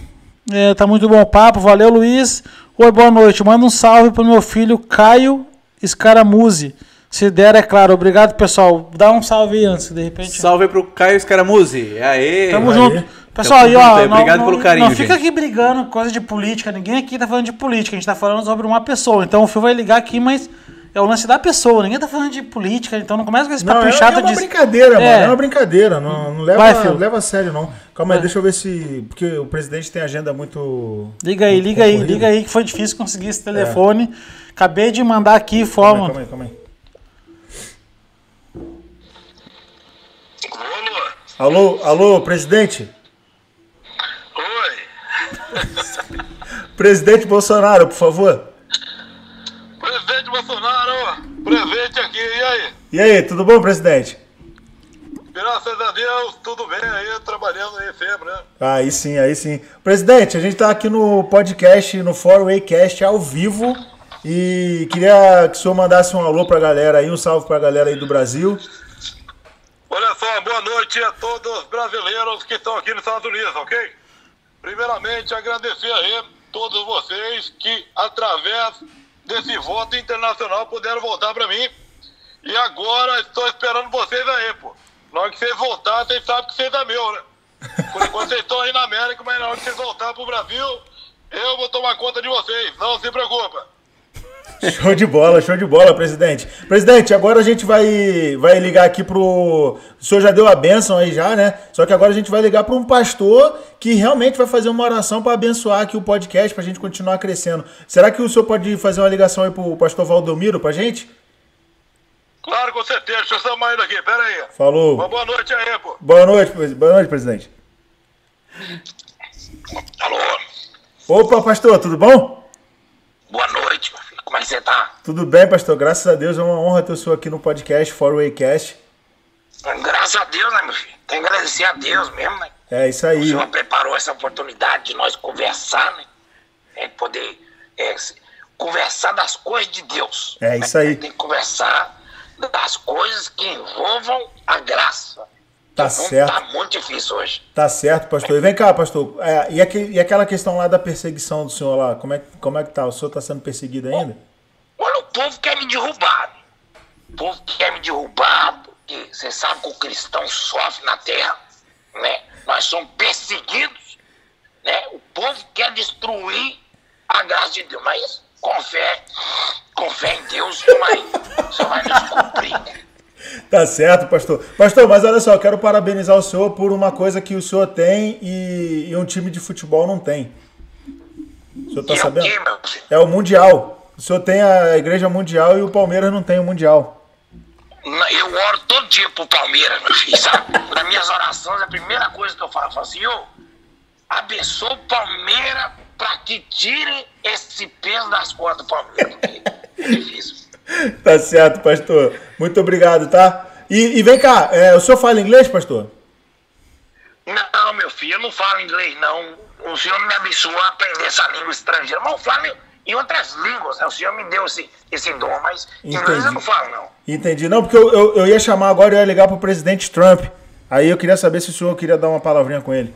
É, tá muito bom o papo. Valeu, Luiz. Oi, boa noite. Manda um salve pro meu filho Caio Scaramuzzi. Se der, é claro. Obrigado, pessoal. Dá um salve aí antes, de repente. Salve pro Caio Scaramuzzi. Aê. Tamo Aí. junto. Pessoal, Tamo aí, ó, junto aí. não, Obrigado não- pelo carinho, Não fica gente. aqui brigando coisa de política. Ninguém aqui tá falando de política. A gente tá falando sobre uma pessoa. Então o Fio vai ligar aqui, mas é o lance da pessoa. Ninguém tá falando de política. Então não começa com esse Não, papo é, chato é uma de. brincadeira, mano. É. É uma brincadeira. Não, não leva, Vai, Phil. leva a sério, não. Calma aí, Vai. deixa eu ver se. Porque o presidente tem agenda muito. Liga aí, muito liga aí, liga aí que foi difícil conseguir esse telefone. Acabei de mandar aqui Calma aí, forma. calma aí, calma aí. Alô? Alô, alô, presidente? Oi. Presidente Bolsonaro, por favor. Presidente Bolsonaro, presente aqui, e aí? E aí, tudo bom, presidente? Graças a Deus, tudo bem aí, trabalhando aí sempre, né? Aí sim, aí sim. Presidente, a gente tá aqui no podcast, no Four Waycast ao vivo. E queria que o senhor mandasse um alô pra galera aí, um salve pra galera aí do Brasil. Olha só, boa noite a todos os brasileiros que estão aqui nos Estados Unidos, ok? Primeiramente, agradecer aí todos vocês que, através desse voto internacional, puderam voltar pra mim. E agora estou esperando vocês aí, pô. Na hora que vocês voltarem, vocês sabem que vocês é meu, né? Por enquanto vocês estão aí na América, mas na hora que vocês voltarem pro Brasil, eu vou tomar conta de vocês. Não se preocupa. Show de bola, show de bola, presidente. Presidente, agora a gente vai, vai ligar aqui pro. O senhor já deu a bênção aí já, né? Só que agora a gente vai ligar para um pastor que realmente vai fazer uma oração para abençoar aqui o podcast, pra gente continuar crescendo. Será que o senhor pode fazer uma ligação aí pro pastor Valdomiro pra gente? Claro, com certeza. Deixa eu chamar ele aqui, pera aí. Falou. Uma boa noite aí, pô. Boa noite, boa noite, presidente. Alô, Opa, pastor, tudo bom? boa noite, meu filho. Como é que você tá? Tudo bem, pastor. Graças a Deus é uma honra ter o senhor aqui no podcast Four Way Cast. Graças a Deus, né, meu filho? Tem que agradecer a Deus mesmo, né? É isso O aí. senhor preparou essa oportunidade de nós conversar, né? É poder é, conversar das coisas de Deus. É isso aí. Tem que conversar das coisas que envolvam a graça. Tá Não certo. Tá muito difícil hoje. Tá certo, pastor. E vem cá, pastor. É, e, aque- e aquela questão lá da perseguição do senhor lá, como é, que- como é que tá? O senhor tá sendo perseguido ainda? Olha, o povo quer me derrubar. O povo quer me derrubar, porque você sabe que o cristão sofre na terra, né? Nós somos perseguidos, né? O povo quer destruir a graça de Deus, mas com fé, com fé em Deus, o senhor vai, o senhor vai nos cumprir. né? Tá certo, pastor. Pastor, mas olha só, eu quero parabenizar o senhor por uma coisa que o senhor tem e, e um time de futebol não tem. O senhor tá E é sabendo? É o Mundial. O senhor tem a Igreja Mundial e o Palmeiras não tem o Mundial. Eu oro todo dia pro Palmeiras, meu filho, sabe? Nas minhas orações, a primeira coisa que eu falo, eu falo assim, ô, abençoa o Palmeiras pra que tire esse peso das costas do Palmeiras. É difícil. Tá certo, pastor. Muito obrigado, tá? E, e vem cá, é, o senhor fala inglês, pastor? Não, meu filho, eu não falo inglês, não. O senhor me abençoou a aprender essa língua estrangeira. Mas eu falo em outras línguas, né? O senhor me deu esse, esse dom, mas inglês Entendi. eu não falo, não. Entendi. Não, porque eu, eu, eu ia chamar agora, eu ia ligar pro presidente Trump. Aí eu queria saber se o senhor queria dar uma palavrinha com ele.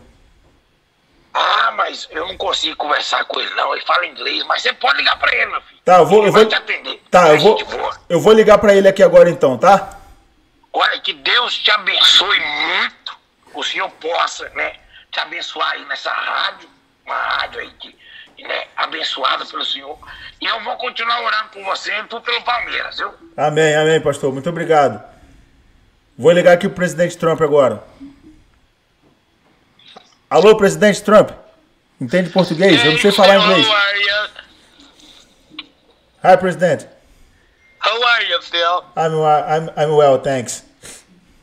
Ah, mas eu não consigo conversar com ele, não. Ele fala inglês, mas você pode ligar pra ele, meu filho. Tá, eu vou. Ele Eu vai vou te atender. tá, eu vou. boa. Eu vou ligar pra ele aqui agora então, tá? Olha, que Deus te abençoe muito. O Senhor possa, né, te abençoar aí nessa rádio, uma rádio aí que, né, abençoada pelo Senhor. E eu vou continuar orando por você e tu pelo Palmeiras, viu? Amém, amém, pastor. Muito obrigado. Vou ligar aqui pro presidente Trump agora. Alô, presidente Trump? Entende português? Eu não sei falar inglês. How are you? Hi, president. How are you, Phil? I'm, uh, I'm, I'm well, thanks.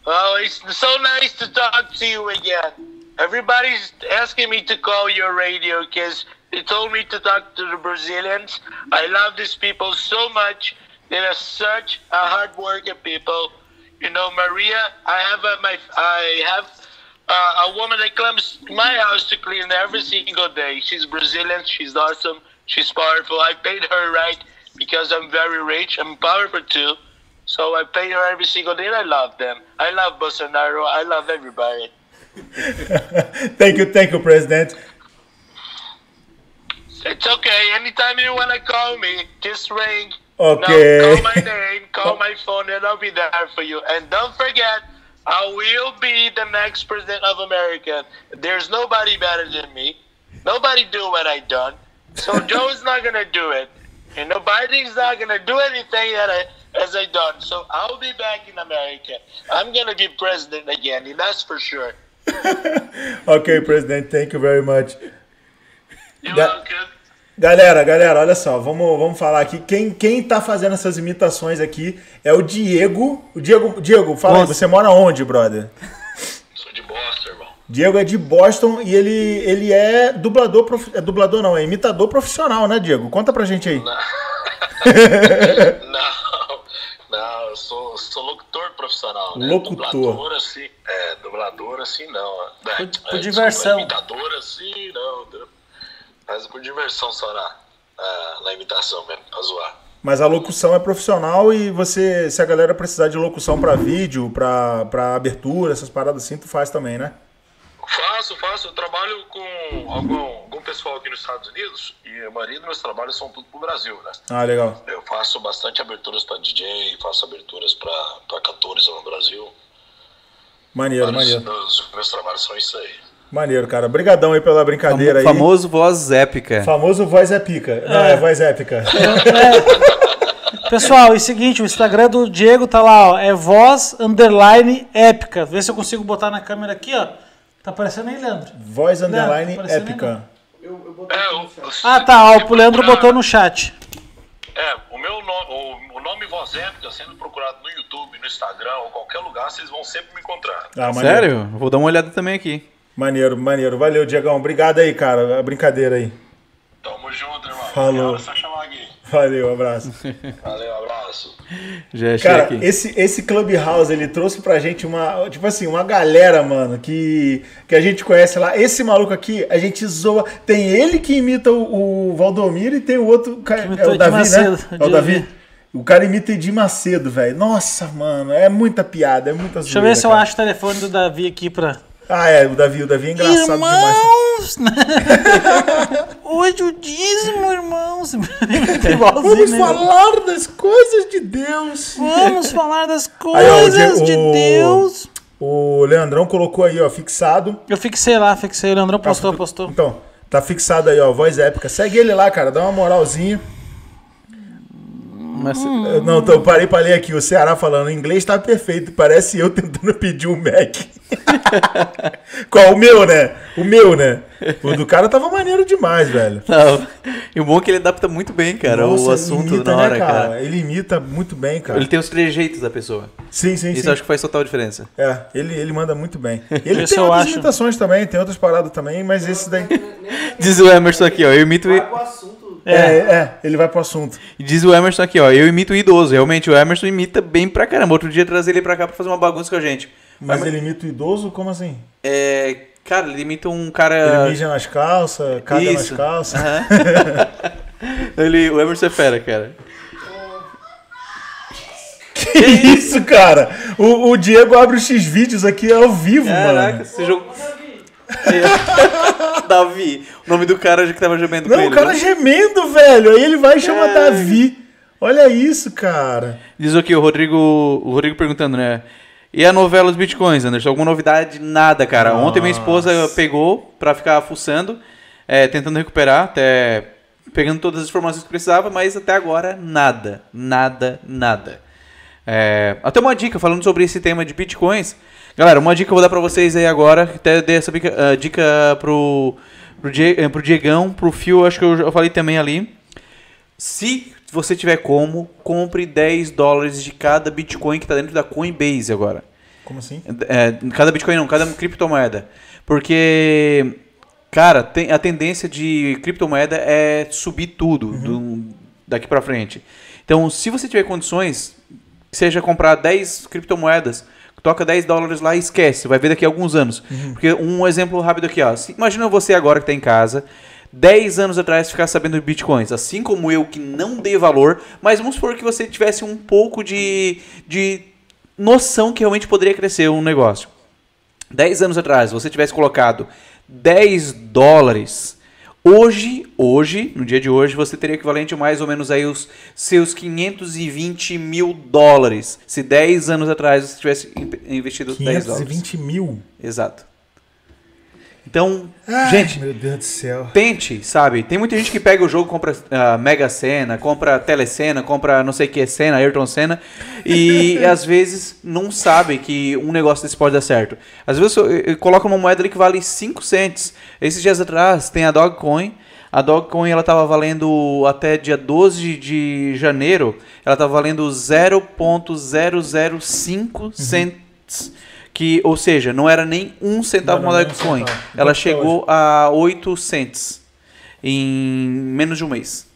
Oh, it's so nice to talk to you again. Everybody's asking me to call your radio because they told me to talk to the Brazilians. I love these people so much. They are such a hardworking people. You know, Maria, I have a, my, I have uh, a woman that comes to my house to clean every single day. She's Brazilian. She's awesome. She's powerful. I paid her right because I'm very rich. I'm powerful too. So I pay her every single day I love them. I love Bolsonaro. I love everybody. thank you, thank you, president. It's okay. Anytime you want to call me, just ring. Okay. No, call my name, call my phone, and I'll be there for you. And don't forget, I will be the next president of America. There's nobody better than me. Nobody do what I done. So Joe's not gonna do it. And no Biden's not gonna do anything that I as I done. So I'll be back in America. I'm gonna be president again, and that's for sure. ok, president, thank you very much. You're That- welcome. Galera, galera, olha só, vamos, vamos falar aqui. Quem, quem tá fazendo essas imitações aqui é o Diego. O Diego, Diego, fala aí, Nossa. você mora onde, brother? Sou de Boston, irmão. Diego é de Boston e ele, ele é dublador, profi- é dublador não, é imitador profissional, né, Diego? Conta pra gente aí. Não, não, eu sou, sou locutor profissional, né? Locutor. Dublador assim, é, dublador assim não. É, Por- é, por desculpa, diversão. Imitador assim, não. entendeu? Mas por diversão só na, na, na imitação mesmo, pra zoar. Mas a locução é profissional e você, se a galera precisar de locução pra vídeo, pra abertura, essas paradas assim, tu faz também, né? Faço, faço. Eu trabalho com algum, algum pessoal aqui nos Estados Unidos e a maioria dos meus trabalhos são tudo pro Brasil, né? Ah, legal. Eu faço bastante aberturas pra DJ, faço aberturas pra cantores lá no Brasil. Maneiro, Vários maneiro. dos meus trabalhos são isso aí. Maneiro, cara. Obrigadão aí pela brincadeira aí. famoso voz épica. Famoso voz é pica. Não, é voz épica. Pessoal, e seguinte, o Instagram do Diego tá lá, ó, é voz underline épica. Vê se eu consigo botar na câmera aqui, ó. Tá aparecendo aí, Leandro? Voz underline parecendo épica. É, o, Ah, tá, ó, o Leandro botou no chat. É, o meu nome, o, o nome Voz Épica sendo procurado no YouTube no Instagram ou qualquer lugar, vocês vão sempre me encontrar. Ah. Sério? Vou dar uma olhada também aqui. Maneiro, maneiro. Valeu, Diegão. Obrigado aí, cara. A brincadeira aí. Tamo junto, irmão. Falou. É só chamar aqui. Valeu, abraço. Valeu, abraço. Já achei Cara, aqui. esse, esse Clubhouse, ele trouxe pra gente uma, tipo assim, uma galera, mano, que, que a gente conhece lá. Esse maluco aqui, a gente zoa. Tem ele que imita o, o Valdomiro e tem o outro, é o Davi, né? É o Davi. O cara imita Edir Macedo, velho. Nossa, mano, é muita piada, é muita Deixa eu ver se eu cara. acho o telefone do Davi aqui pra. Ah, é, o Davi, o Davi é engraçado demais. Irmãos! Hoje o dízimo, irmãos! Vamos né? falar das coisas de Deus. Vamos falar das Aí, ó, coisas de o- Deus. O Leandrão colocou aí, ó, fixado. Eu fixei lá, fixei. O Leandrão postou, Tá- postou. Então, tá fixado aí, ó, voz épica. Segue ele lá, cara, dá uma moralzinha. Mas- Eu- Não, então, eu parei pra ler aqui, o Ceará falando, o inglês tá perfeito, parece eu tentando pedir um Mac. Qual? O meu, né? O meu, né? O do cara tava maneiro demais, velho. Não. E o bom é que ele adapta muito bem, cara, Nossa, o assunto imita, na né, hora, cara. Ele imita muito bem, cara. Ele tem os trejeitos da pessoa. Sim, sim, Isso sim. acho que faz total diferença. É, ele, ele manda muito bem. Ele Esse tem outras acho. imitações também, tem outras paradas também, mas esse daí... Diz o Emerson aqui, ó, eu imito... Vai assunto. É, é, ele vai pro assunto. Diz o Emerson aqui, ó, eu imito o idoso. Realmente, o Emerson imita bem pra caramba. Outro dia trazer ele pra cá pra fazer uma bagunça com a gente. Mas ele imita o idoso? Como assim? É... Cara, ele imita um Ele cara... mija nas calças, caga nas Isso. calças. Aham. ele, o Emerson é fera, cara. Que isso, cara? O, o Diego abre os X-Vídeos aqui ao vivo, Caraca, mano. esse jogo... Davi, o nome do cara que tava gemendo com Não, ele. o cara né? gemendo, velho. Aí ele vai e chama Davi. Olha isso, cara. Diz aqui o Rodrigo, o Rodrigo perguntando, né? E a novela Os Bitcoins, Anderson? Alguma novidade? Nada, cara. Ontem minha esposa pegou pra ficar fuçando, é, tentando recuperar, até pegando todas as informações que precisava, mas até agora nada, nada, nada. É, até uma dica falando sobre esse tema de bitcoins. Galera, uma dica que eu vou dar pra vocês aí agora. Até dei essa bica- ah, dica pro, pro, Die- eh, pro Diegão, pro Fio, acho que eu já falei também ali. Se você tiver como, compre 10 dólares de cada Bitcoin que está dentro da Coinbase agora. Como assim? É, cada Bitcoin não, cada criptomoeda. Porque, cara, tem, a tendência de criptomoeda é subir tudo do- daqui para frente. Então, se você tiver condições, seja comprar 10 criptomoedas, toca 10 dólares lá e esquece, vai ver daqui a alguns anos. Porque um exemplo rápido aqui, ó. Imagina você agora que está em casa, 10 anos atrás ficar sabendo de bitcoins, assim como eu que não dei valor, mas vamos supor que você tivesse um pouco de, de noção que realmente poderia crescer um negócio. 10 anos atrás, você tivesse colocado 10 dólares, hoje, hoje, no dia de hoje, você teria equivalente a mais ou menos aí os seus 520 mil dólares. Se 10 anos atrás você tivesse in- investido 10 dólares. 520 mil. Exato. Então, Ai, gente, Meu Deus do céu. Tente, sabe? Tem muita gente que pega o jogo, compra ah, Mega Sena, compra Telecena, compra não sei o que Sena, Ayrton Senna, e às vezes não sabe que um negócio desse pode dar certo. Às vezes eu- eu coloco uma moeda ali que vale 5 cents. Esses dias atrás tem a Dogcoin. A Dogcoin ela tava valendo até dia 12 de janeiro, ela tava valendo 0.005 cents. Que, ou seja, não era nem um centavo uma um Dogcoin. centavo. Ela tá chegou a 8 cents em menos de um mês.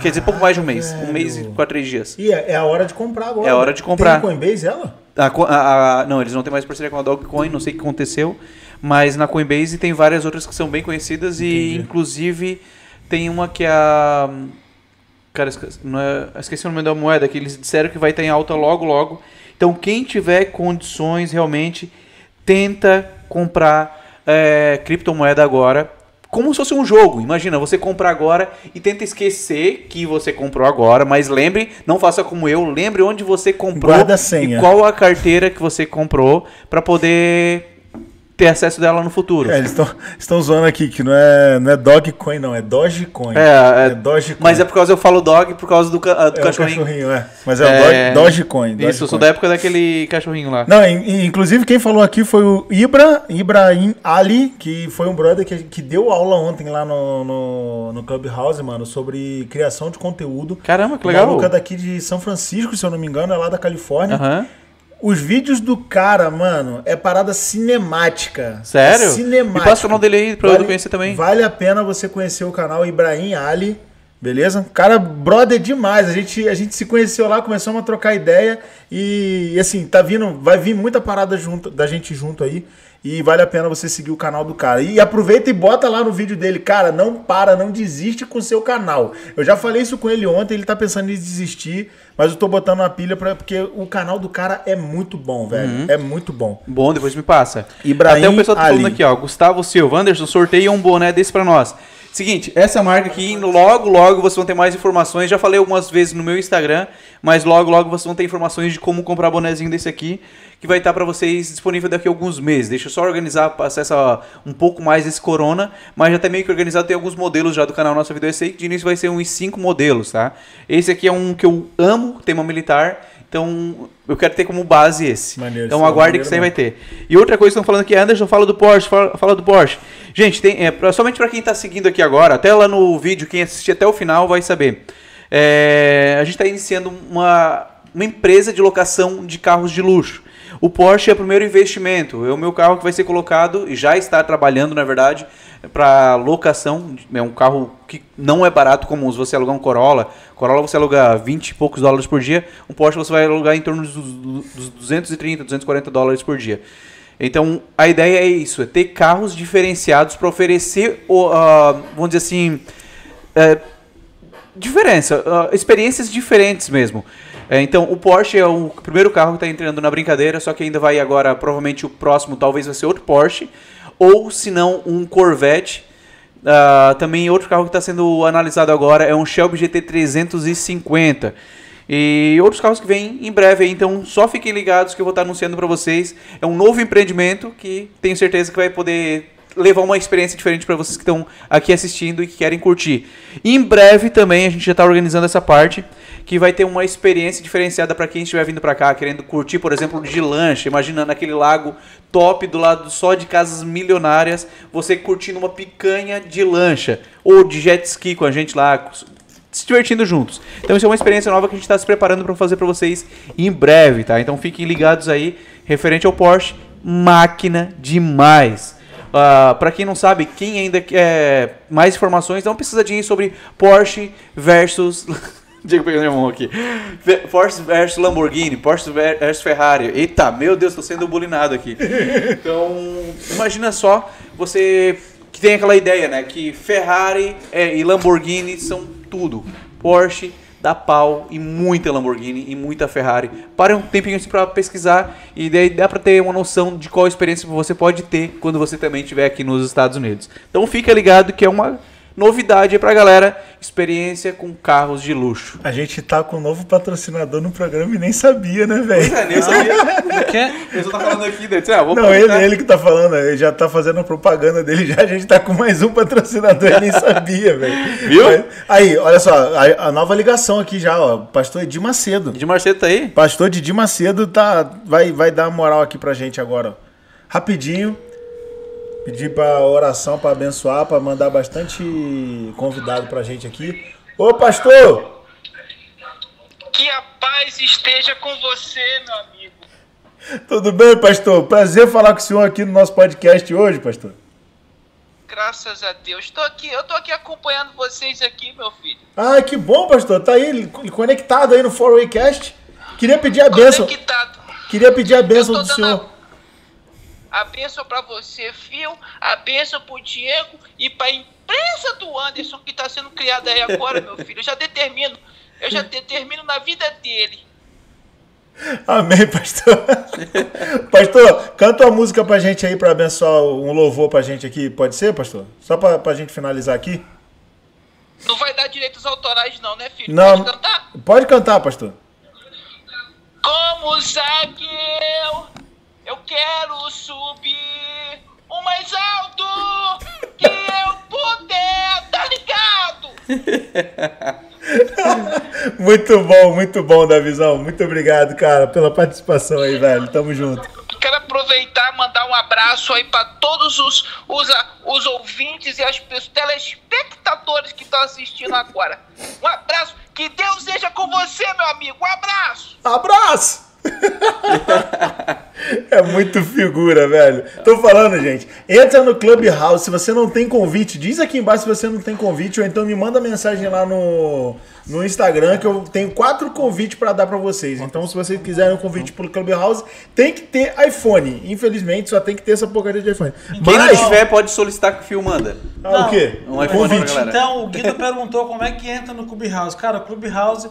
Quer dizer, pouco mais de um mês. Um mês e velho. quatro, dias. E é, é a hora de comprar agora. É a hora de comprar. Tem Coinbase ela? A a- a- não, eles não têm mais parceria com a Dogcoin, não sei o que aconteceu. Mas na Coinbase tem várias outras que são bem conhecidas e, Entendi. inclusive, tem uma que é a. Cara, esqueci, não é, esqueci o nome da moeda, que eles disseram que vai estar em alta logo, logo. Então, quem tiver condições realmente, tenta comprar é, criptomoeda agora. Como se fosse um jogo. Imagina, você compra agora e tenta esquecer que você comprou agora, mas lembre, não faça como eu, lembre onde você comprou Guarda a senha. e qual a carteira que você comprou para poder ter acesso dela no futuro. É, eles estão zoando aqui que não é, não é Dogcoin, não, é Dogecoin. É, é, Dogecoin. Mas é por causa eu falo dog por causa do, do É cachorrinho. cachorrinho, é. Mas é, É, o Doge- Dogecoin. Isso, eu sou da época daquele cachorrinho lá. Não, in- in- inclusive quem falou aqui foi o Ibra, Ibrahim Ali, que foi um brother que, que deu aula ontem lá no, no, no Clubhouse, mano, sobre criação de conteúdo. Caramba, que legal. é daqui de São Francisco, se eu não me engano, é lá da Califórnia. Aham. Os vídeos do cara, mano, é parada cinemática. Sério? É cinemática. Me passa o canal dele aí pra eu conhecer também. Vale a pena você conhecer o canal Ibrahim Ali, beleza? Cara, brother demais. A gente, a gente se conheceu lá, começamos a trocar ideia e, e, assim, tá vindo, vai vir muita parada junto, da gente junto aí. E vale a pena você seguir o canal do cara. E aproveita e bota lá no vídeo dele, cara, não para, não desiste com o seu canal. Eu já falei isso com ele ontem, ele tá pensando em desistir, mas eu tô botando uma pilha pra, porque o canal do cara é muito bom, velho. É muito bom. Bom, depois me passa. Ibrahim Até o pessoal tá falando Ali. aqui, ó. Gustavo Silva, Anderson, sorteia um boné desse pra nós. Seguinte, essa marca aqui, logo, logo vocês vão ter mais informações. Já falei algumas vezes no meu Instagram, mas logo, logo vocês vão ter informações de como comprar bonezinho desse aqui, que vai estar pra vocês disponível daqui a alguns meses. Deixa eu só organizar, passar essa, um pouco mais esse corona, mas já tá meio que organizado, tem alguns modelos já do canal Nossa Vida USA, que de início vai ser uns 5 modelos, tá? Esse aqui é um que eu amo, tema militar, então eu quero ter como base esse. Maneiro, então é aguarde que isso aí mesmo. vai ter. E outra coisa que estão falando aqui, Anderson, fala do Porsche, fala, fala do Porsche. Gente, tem, é, pra- somente para quem está seguindo aqui agora, até lá no vídeo, quem assistir até o final vai saber. É, a gente está iniciando uma, uma empresa de locação de carros de luxo. O Porsche é o primeiro investimento. É o meu carro que vai ser colocado e já está trabalhando, na verdade, para locação. É um carro que não é barato como se você alugar um Corolla. Corolla você aluga 20 e poucos dólares por dia. Um Porsche você vai alugar em torno dos, dos 230, 240 dólares por dia. Então, a ideia é isso, é ter carros diferenciados para oferecer, ah, vamos dizer assim, é, diferença, ah, experiências diferentes mesmo. É, então, o Porsche é o primeiro carro que está entrando na brincadeira, só que ainda vai agora, provavelmente o próximo talvez vai ser outro Porsche, ou se não, um Corvette. Ah, também outro carro que está sendo analisado agora é um Shelby GT 350. E outros carros que vêm em breve então só fiquem ligados que eu vou estar anunciando para vocês. É um novo empreendimento que tenho certeza que vai poder levar uma experiência diferente para vocês que estão aqui assistindo e que querem curtir. Em breve também a gente já está organizando essa parte que vai ter uma experiência diferenciada para quem estiver vindo para cá querendo curtir, por exemplo, de lancha. Imagina naquele lago top do lado só de casas milionárias, você curtindo uma picanha de lancha ou de jet ski com a gente lá se divertindo juntos. Então isso é uma experiência nova que a gente está se preparando para fazer para vocês em breve, tá? Então fiquem ligados aí, referente ao Porsche, máquina demais. Uh, para quem não sabe, quem ainda quer mais informações, dá uma pesquisadinha sobre Porsche versus Diego pegando minha mão aqui. Porsche versus Lamborghini, Porsche versus Ferrari. Eita, meu Deus, tô sendo bulinado aqui. Então, imagina só, você que tem aquela ideia, né? Que Ferrari é, e Lamborghini são tudo. Porsche dá pau e muita Lamborghini e muita Ferrari. Para um tempinho pra pesquisar e daí dá pra ter uma noção de qual experiência você pode ter quando você também estiver aqui nos Estados Unidos. Então fica ligado que é uma novidade aí pra galera, experiência com carros de luxo. A gente tá com um novo patrocinador no programa e nem sabia, né, velho? É, nem sabia. Eu só tá falando aqui, disse, ah, vou Não, ele, ele que tá falando, ele já tá fazendo a propaganda dele já, a gente tá com mais um patrocinador, ele nem sabia, velho. Viu? Mas- Aí, olha só, a, a nova ligação aqui já, ó, pastor Edir Macedo. De Marcelo tá aí? Pastor Didi Macedo tá, vai, vai dar moral aqui pra gente agora. ó. Rapidinho. Pedir pra oração, pra abençoar, pra mandar bastante convidado pra gente aqui. Ô, pastor! Que a paz esteja com você, meu amigo. Tudo bem, pastor? Prazer falar com o senhor aqui no nosso podcast hoje, pastor. Graças a Deus. Tô aqui, eu tô aqui acompanhando vocês aqui, meu filho. Ah, que bom, pastor. Tá aí conectado aí no Forwaycast. Queria pedir a bênção. Conectado. Queria pedir a bênção Eu do senhor. A bênção pra você, Fio. A bênção pro Diego e pra empresa do Anderson que tá sendo criada aí agora, meu filho. Eu já determino. Eu já determino na vida dele. Amém, pastor. pastor, canta uma música pra gente aí pra abençoar um louvor pra gente aqui. Pode ser, pastor? Só pra, pra gente finalizar aqui? Não vai dar direitos autorais, não, né, filho? Não. Pode cantar? Pode cantar, pastor. Como Zaqueu, eu quero subir o mais alto que eu puder, tá ligado? Muito bom, muito bom, Davizão. Muito obrigado, cara, pela participação aí, velho. Tamo junto. Quero aproveitar e mandar um abraço aí pra todos os, os, os ouvintes e as pessoas, telespectadores que estão assistindo agora. Um abraço, que Deus seja com você, meu amigo. Um abraço! Abraço! é muito figura, velho. Tô falando, gente. Entra no Clubhouse. Se você não tem convite, diz aqui embaixo se você não tem convite, ou então me manda mensagem lá no, no Instagram que eu tenho quatro convites pra dar pra vocês. Então, se vocês quiserem um convite pro Clubhouse, tem que ter iPhone. Infelizmente, só tem que ter essa porcaria de iPhone. Quem não Mas, tiver pode solicitar que o Fio manda. ah, o quê? Um iPhone convite. Então, o Guido perguntou como é que entra no Clubhouse. Cara, o Clubhouse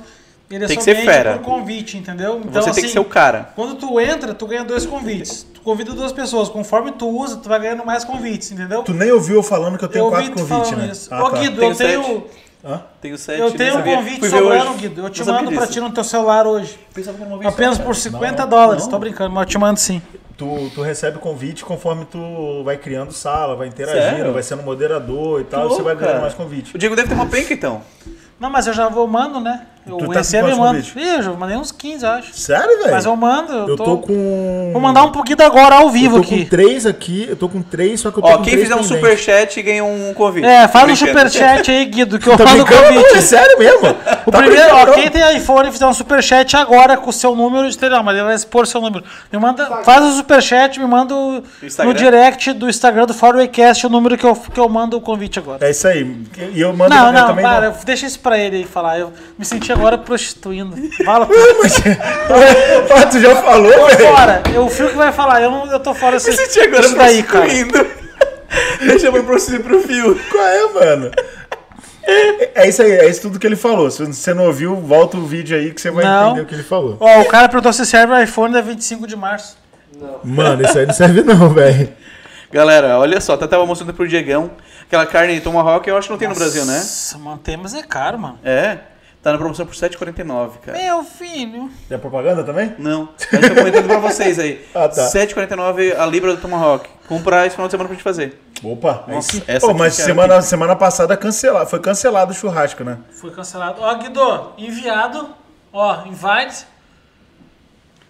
ele é Tem que ser somente fera. por convite, entendeu? Então, Você tem que assim, ser o cara. Quando tu entra, tu ganha dois convites. Tu convida duas pessoas. Conforme tu usa, tu vai ganhando mais convites, entendeu? Tu nem ouviu eu falando que eu tenho eu quatro convites, né? isso. Ah, Ô, tá. Guido, Tenho eu tenho, sete. Hã? Tenho sete. eu tenho um sabia. convite sobrando. Guido. Eu te Não mando pra ti no teu celular hoje. Apenas só, por cara. 50 Não, dólares. não. Tô brincando, mas eu te mando sim. Tu, tu recebe convite conforme tu vai criando sala, vai interagindo, Sério? vai sendo moderador e tal, louco, você vai ganhando mais convite. O Diego deve ter uma penca, então. Não, mas eu já vou, mando, né? Eu Tu tá recebo e mando. Ih, eu já mandei uns 15, acho. Sério, velho? Mas eu mando, eu, Eu tô... tô com. Vou mandar um pouquinho agora ao vivo eu tô aqui. com três aqui, eu tô com três, só que eu tô Ó, com quem fizer um superchat ganha um convite. É, faz um superchat aí, Guido, que eu Tá mando o? Não, é convite. sério mesmo? O primeiro, ó, quem tem iPhone e fizer um superchat agora com o seu número de telefone, mas ele vai expor seu número. Me manda, faz o superchat, me manda o- no direct do Instagram do Forwaycast o número que eu, que eu mando o convite agora. É isso aí. E eu mando Não, não, também. para, não. eu- deixa isso pra ele aí falar. Eu me senti agora prostituindo. Fala, pô. Ah, tu já falou, Tô velho? fora. Eu, o Fio que vai falar, eu, não, eu tô fora desse, Senti agora disso daí, cara. prostituindo. Deixa eu prosseguir pro Fio. Qual é, mano? É isso aí, é isso tudo que ele falou. Se você não ouviu, volta o vídeo aí que você vai Não. entender o que ele falou. Ó, o cara perguntou se serve o iPhone da 25 de março. Mano, isso aí não serve não, velho. Galera, olha só, até tava mostrando pro Diegão. Aquela carne Tomahawk eu acho que não tem no Brasil, né? Nossa, mantém, mas é caro, mano. É. Tá na promoção por 7,49, cara. Meu filho. É propaganda também? Não, eu tô comentando pra vocês aí. Ah, tá. 7,49 a libra do Tomahawk. Comprar esse final de semana pra gente fazer. Opa, aí Nossa, sim. essa mas semana, aqui. semana passada cancela, foi cancelado o churrasco, né? Foi cancelado. Ó, Guido, enviado. Ó, invite.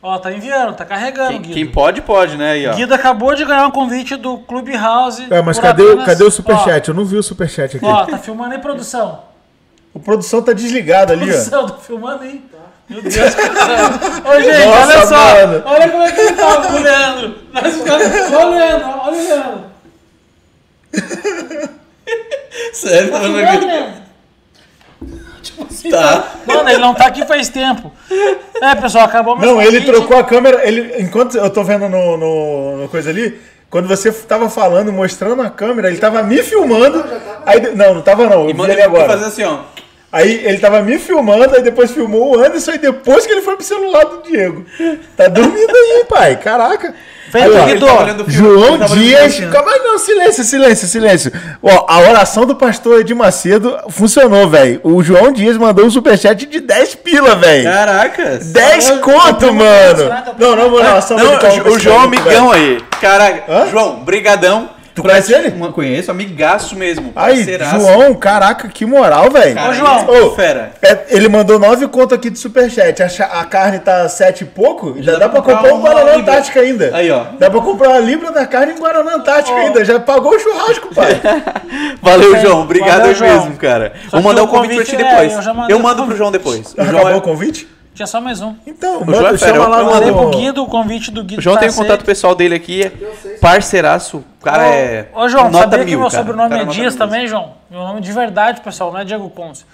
Ó, tá enviando, tá carregando, Quem, Guido. quem pode, pode, né? Aí, ó. Guido acabou de ganhar um convite do Clubhouse. É, mas cadê, apenas- cadê o superchat? Eu não vi o superchat aqui. Ó, ó, tá filmando aí, produção. O produção tá desligado ali, ó. Produção, tá filmando aí. Meu Deus, cara. Ô, gente, Nossa, olha só. mano. Olha como é que ele tá com o Leandro. Nós ficamos... Ô, Leandro, olha o Leandro. Sério, Tá tá Leandro? Tipo assim, Tá. Mano, ele não tá aqui faz tempo. É, pessoal, acabou mais Não, ele trocou a câmera. Ele, enquanto eu tô vendo no, no, no coisa ali, quando você tava falando, mostrando a câmera, ele tava me filmando. Aí, de- não, não tava não. Eu E vi manda ele ele agora. fazer assim, ó. Aí ele tava me filmando, aí depois filmou o Anderson, e depois que ele foi pro celular do Diego. Tá dormindo aí, pai. Caraca. Vem, Aí, ó, tá João Dias. assim. Calma aí, não, silêncio, silêncio, silêncio. Ó, a oração do pastor Edir Macedo funcionou, velho. O João Dias mandou um superchat de 10 pila, velho. Caracas. 10 Eu- conto, eu- mano. eu- Não, não, vou não. salva de palmas pra Não, o esse João maluco, amigão velho. aí. Caraca. Hã? João, brigadão. Tu conhece ele? Não conheço, amigaço mesmo. Aí. João, caraca, que moral, velho. Ô, João. ele Ô, fera. É, ele mandou 9 conto aqui de superchat. A, a carne tá 7 e pouco. Ainda dá, pra comprar um uma Guaraná. Antártica ainda. Aí, ó. Dá pra comprar uma libra da carne em Guaraná Antártica ainda. Já pagou o churrasco, pai. Valeu, João. Obrigado Valeu, João. mesmo, cara. Só Vou mandar o o convite pra ti convite, é, depois. eu já eu mando pro convite. João depois. O Já João, acabou é- o convite? Tinha só mais um. Então, João é fera, chama eu- lá eu no... Mandei pro Guido o convite do Guido. o João tá tem o contato pessoal dele aqui. É parceiraço. O cara é. Ô, João, nota sabia que mil, meu cara. sobrenome Cara, é Dias também, João? Meu nome de verdade, pessoal, não é Diego Conce.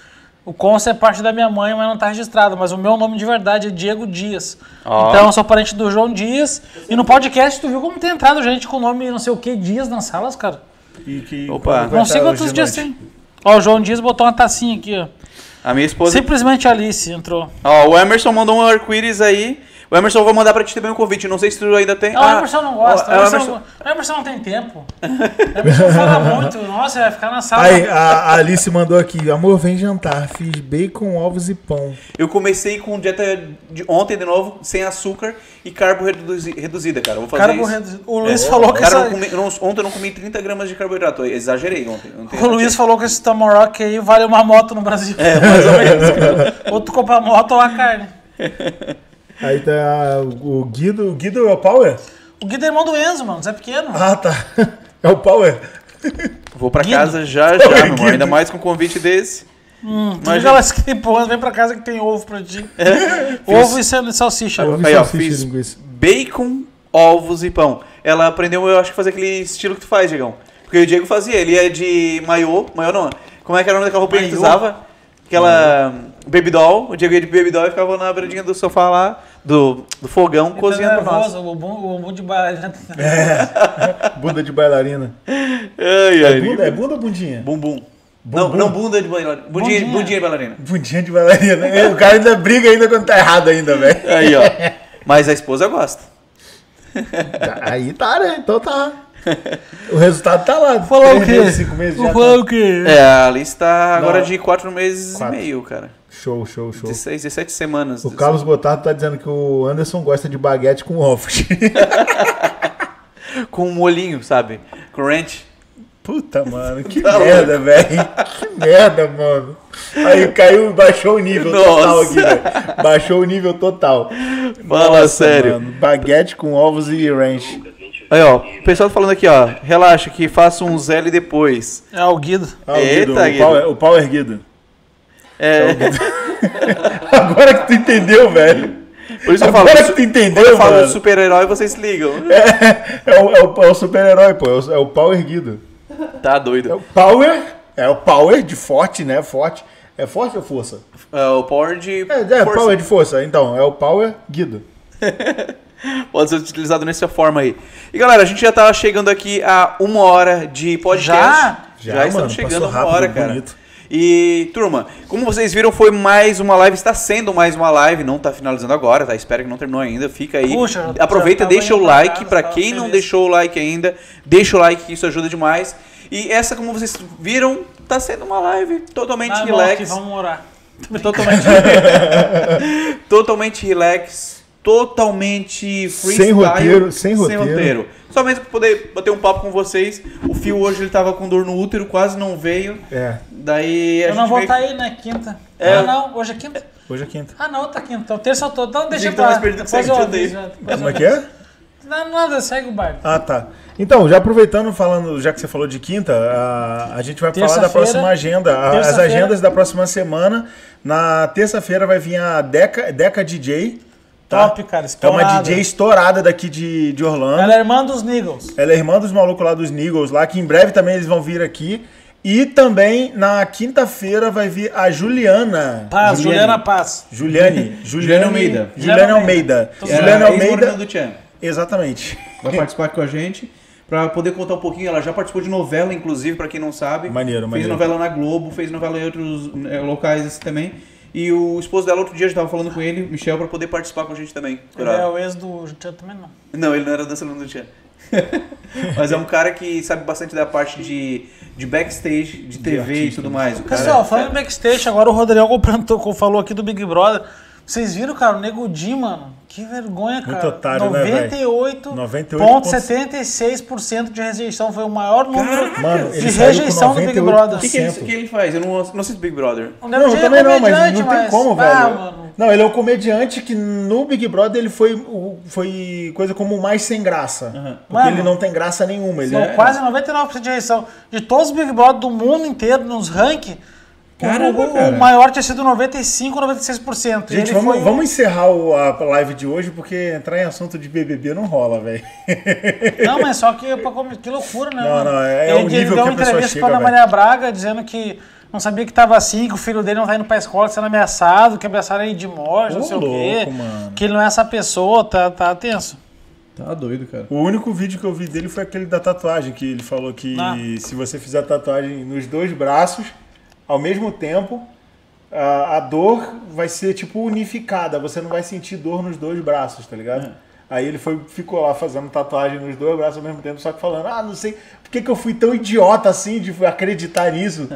O Conce é parte da minha mãe, mas não tá registrado. Mas o meu nome de verdade é Diego Dias. Ó. Então eu sou parente do João Dias. E no podcast, tu viu como tem entrado gente com nome não sei o que Dias nas salas, cara? E que- Opa. Não sei quantos dias tem. Ó, o João Dias botou uma tacinha aqui, ó. A minha esposa. Simplesmente Alice entrou. Ó, o Emerson mandou um arco-íris aí. O Emerson, eu vou mandar pra ti também um convite. Não sei se tu ainda tem. Não, o Emerson não gosta. O é, o Emerson, Emerson- o Emerson não tem tempo. O Emerson fala muito. Nossa, vai ficar na sala. Aí, a, Alice mandou aqui, amor, vem jantar. Fiz bacon, ovos e pão. Eu comecei com dieta de ontem de novo, sem açúcar e carbo reduzi- reduzida, cara. Eu Vou fazer Carbo isso. reduzido. O Luiz É. falou que essa- comi- não- ontem eu não comi 30 gramas de carboidrato. Eu exagerei ontem. ontem O Luiz falou que esse Tomahawk aí vale uma moto no Brasil. É, mais ou menos. ou tu compra a moto ou a carne. Aí tá o Guido. O Guido é o Power? O Guido é irmão do Enzo, mano. Zé pequeno. Ah, tá. É o Power. Vou pra Guido. casa já, já, meu irmão. Ainda mais com um convite desse. Hum, tu Mas- liga elas que tem pão, vem pra casa que tem ovo pra ti. ovo e sal- salsicha. Ovo e Aí, ó, salsicha e fiz linguiça. bacon, ovos e pão. Ela aprendeu, eu acho, que fazer aquele estilo que tu faz, Diegão. Porque o Diego fazia, ele é de maiô, maiô não, como é que era o nome daquela roupinha que tu Maiô? usava? Aquela baby doll, o Diego ia de baby doll e ficava na beiradinha do sofá lá, do, do fogão, Ele tá cozinhando nós. nervoso, O bumbum, o bumbum de baixo. Bunda de bailarina. Ai, É ai, bunda, é bunda ou bundinha? Bumbum. Não, Bumbum? não bunda de bailarina. Bundinha, Bundinha. bundinha de bailarina. Bundinha de bailarina. É, O cara ainda briga ainda quando tá errado ainda, velho. Aí, ó. Mas a esposa gosta. Aí tá, né? Então tá. O resultado tá lá. Falou o quê? meses, cinco meses já Falou tá. o quê? É, a Alice tá agora Não. de 4 meses Quatro. e meio, cara. Show, show, show. 16, 17 semanas. O Carlos Gotardo tá dizendo que o Anderson gosta de baguete com ovos. Com um molhinho, sabe? Com ranch. Puta, mano, que Tá merda, velho. Que merda, mano. Aí caiu, baixou o nível total Nossa. aqui, velho. Baixou o nível total. Fala Nossa, sério. mano. Baguete com ovos e ranch. Aí, ó, o pessoal tá falando aqui, ó. Relaxa que faça um L depois. É o Guido. Ah, o, Eita, Guido, o, Guido. pau, o pau erguido. É, Agora que tu entendeu, velho. por isso que eu falo. Agora que tu Quando entendeu, eu falo super-herói, vocês se ligam. É o, é o, é o super-herói, pô. É o, é o pau erguido. Tá É doido. o power. É o power de forte, né? Forte. É forte ou força? É, o power de. É, é força. power de força. Então, é o power guido. Pode ser utilizado nessa forma aí. E galera, a gente já tá chegando aqui a uma hora de podcast. Já? Já, Já, estamos mano, chegando a uma hora, rápido, cara. bonito. E, turma, como vocês viram, foi mais uma live, está sendo mais uma live, não tá finalizando agora, tá? Espero que não terminou ainda, fica aí. Puxa, Aproveita deixa o like, tava quem não deixou o like ainda, deixa o like que isso ajuda demais. E essa, como vocês viram, tá sendo uma live totalmente Vai, volta relax. aqui, vamos orar. Totalmente, totalmente relax, totalmente freestyle. Sem roteiro, sem roteiro. Só mesmo pra poder bater um papo com vocês. O Fio hoje ele tava com dor no útero, quase não veio. É, Daí a Eu gente não vou veio- estar aí, né? Quinta. É. Ah, não. Hoje é quinta? hoje é quinta. Ah, não, outra quinta. Então, terça eu tô. Então, deixa Gente, tá pra mais perdido que Depois eu te odeio. aviso, depois Como eu é que é? Não, nada, segue o baile. Ah, tá. Então, já aproveitando, falando, já que você falou de quinta, a, a gente vai falar da próxima agenda. A- As agendas da próxima semana. Na terça-feira vai vir a Deca, Deca DJ. Tá? Top, cara, É uma estourada. DJ estourada daqui de, de Orlando. Ela é irmã dos Niggles. Ela é irmã dos malucos lá dos Neagles lá, que em breve também eles vão vir aqui. E também na quinta-feira vai vir a Juliana. Paz, Juliane. Juliana Paz. Juliane. Juliane Almeida. Juliane Almeida. Ex-morena Almeida. do Tchan. Exatamente. Vai participar com a gente. Pra poder contar um pouquinho, ela já participou de novela, inclusive, pra quem não sabe. Maneiro, Fez maneiro. novela na Globo, fez novela em outros eh, locais assim, também. E o esposo dela, outro dia, eu já tava falando com ele, Michel, pra poder participar com a gente também. Ele é o ex do Tchan também, não. Não, ele não era dançarino do Tchan. Mas é um cara que sabe bastante da parte de, de backstage, de TV e tudo mais. O cara, Pessoal, falando em backstage, agora o Rodrigo complementou- falou aqui do Big Brother. Vocês viram, cara, o Nego Di, mano? Que vergonha, cara. Muito otário, né, velho? 98,76% de rejeição. Foi o maior número Mano, de rejeição do Big 98%. Brother. O que, que, ele, que ele faz? Eu não, não assisto Big Brother. O Nego Não, Di é também não, mas não tem mas- como, Ah, velho. mano. Não, ele é um comediante que no Big Brother ele foi, o- foi coisa como o mais sem graça. Porque Mano, ele não tem graça nenhuma. Ele São é- quase 99% de rejeição. De todos os Big Brother do mundo inteiro, nos rankings, Caramba, o, cara. o maior tinha sido 95, 96%. Gente, Ele vamos, foi vamos encerrar o- a live de hoje, porque entrar em assunto de BBB não rola, velho. Não, mas só que, que loucura, né? Não, mano? não, é- é ele, o nível ele deu que uma entrevista chega, pra Ana. Maria Braga dizendo que não sabia que tava assim, que o filho dele não tá indo pra escola sendo ameaçado, que ameaçaram ele de morte, não Ô, sei o quê. louco, mano. Que ele não é essa pessoa, tá, tá tenso. Tá doido, cara. O único vídeo que eu vi dele foi aquele da tatuagem, que ele falou que Ah. se você fizer a tatuagem nos dois braços, ao mesmo tempo, a, a dor vai ser tipo unificada, você não vai sentir dor nos dois braços, tá ligado? Aí ele foi, ficou lá fazendo tatuagem nos dois braços ao mesmo tempo, só que falando, ah, não sei por que, que eu fui tão idiota assim de acreditar nisso.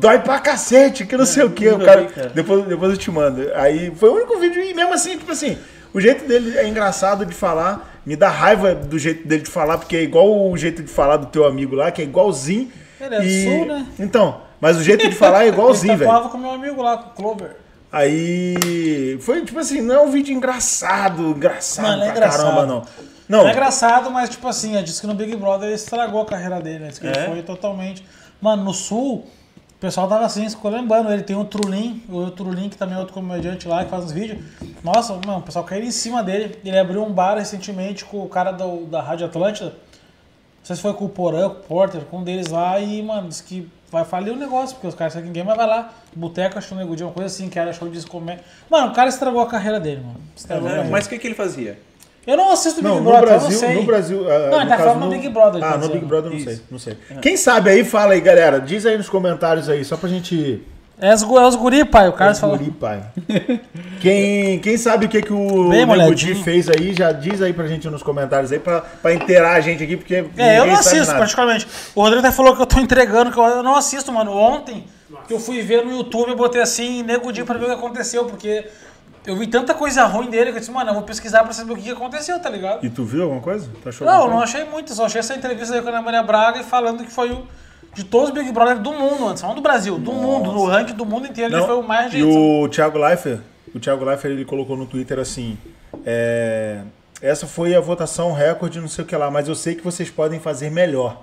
Dói pra cacete, que não sei o que. O cara, depois, depois eu te mando. Aí foi o único vídeo, e mesmo assim, tipo assim, o jeito dele é engraçado de falar, me dá raiva do jeito dele de falar, porque é igual o jeito de falar do teu amigo lá, que é igualzinho. Ele é E- sul, né? Então, mas o jeito de falar é igualzinho, velho. falava com meu amigo lá, com o Clover. Aí foi tipo assim, não é um vídeo engraçado, engraçado Mano, é engraçado. caramba, não. Não, É engraçado, mas tipo assim, ele disse que no Big Brother ele estragou a carreira dele, né? Disse que É? ele foi totalmente. Mano, no sul, o pessoal tava assim, ficou lembrando. Ele tem o Trulin, o Trulin, que também é outro comediante lá, que faz uns vídeos. Nossa, mano, o pessoal caiu em cima dele. Ele abriu um bar recentemente com o cara do, da Rádio Atlântida. Não sei se foi com o Porã, com o Porter, com um deles lá, e, mano, disse que vai falir o negócio, porque os caras sabem que ninguém mais vai lá. Boteco, acho que um nego de uma coisa assim, que era show de comédia. Mano, o cara estragou a carreira dele, mano. Estragou a É, carreira. mas o que, que ele fazia? Eu não assisto Big não, no Brother, eu não Brasil, sei. no Brasil, ah, Não, no ele tá falando no Big Brother, Ah, tá no dizendo. Big Brother não sei, Isso. não sei. Quem sabe aí, fala aí, galera. Diz aí nos comentários aí, só pra gente É os, é os guri, pai. O Carlos falou. Guri, pai. Quem, quem sabe o que, que o Bem Nego Di molhadinho. fez aí, já diz aí pra gente nos comentários aí, pra, pra inteirar a gente aqui, porque É, eu não assisto, particularmente. O Rodrigo até falou que eu tô entregando, que eu, não assisto, mano. Ontem, que eu fui ver no YouTube, eu botei assim, nego dia pra ver o que aconteceu, porque eu vi tanta coisa ruim dele que eu disse, mano, eu vou pesquisar pra saber o que aconteceu, tá ligado? E tu viu alguma coisa? Achou Não, não achei muito, só achei essa entrevista aí com a Ana Maria Braga e falando que foi o de todos os Big Brother do mundo antes, não do Brasil, do mundo, no ranking do mundo inteiro, ele Não, foi o mais E gente. o Thiago Leifert, o Thiago Leifert, ele colocou no Twitter assim, é, essa foi a votação recorde, não sei o que lá, mas eu sei que vocês podem fazer melhor.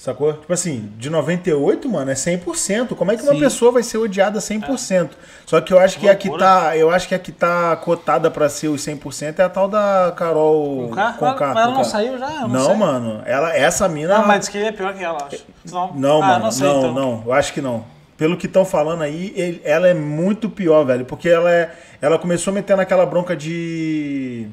Sacou? Tipo assim, de 98, mano, é 100%. Como é que uma Sim. pessoa vai ser odiada 100%? Só que eu acho que a que tá, eu acho que a que tá cotada pra ser os 100% é a tal da Carol Com? Conká, Mas ela não Conká. saiu já? Não, Não, mano, ela essa mina Não, mas diz que ele é pior que ela, acho. Não, não, ah, mano, não, sei, não, então. não, eu acho que não. Pelo que estão falando aí, ele- ela é muito pior, velho, porque ela é, ela começou metendo aquela bronca de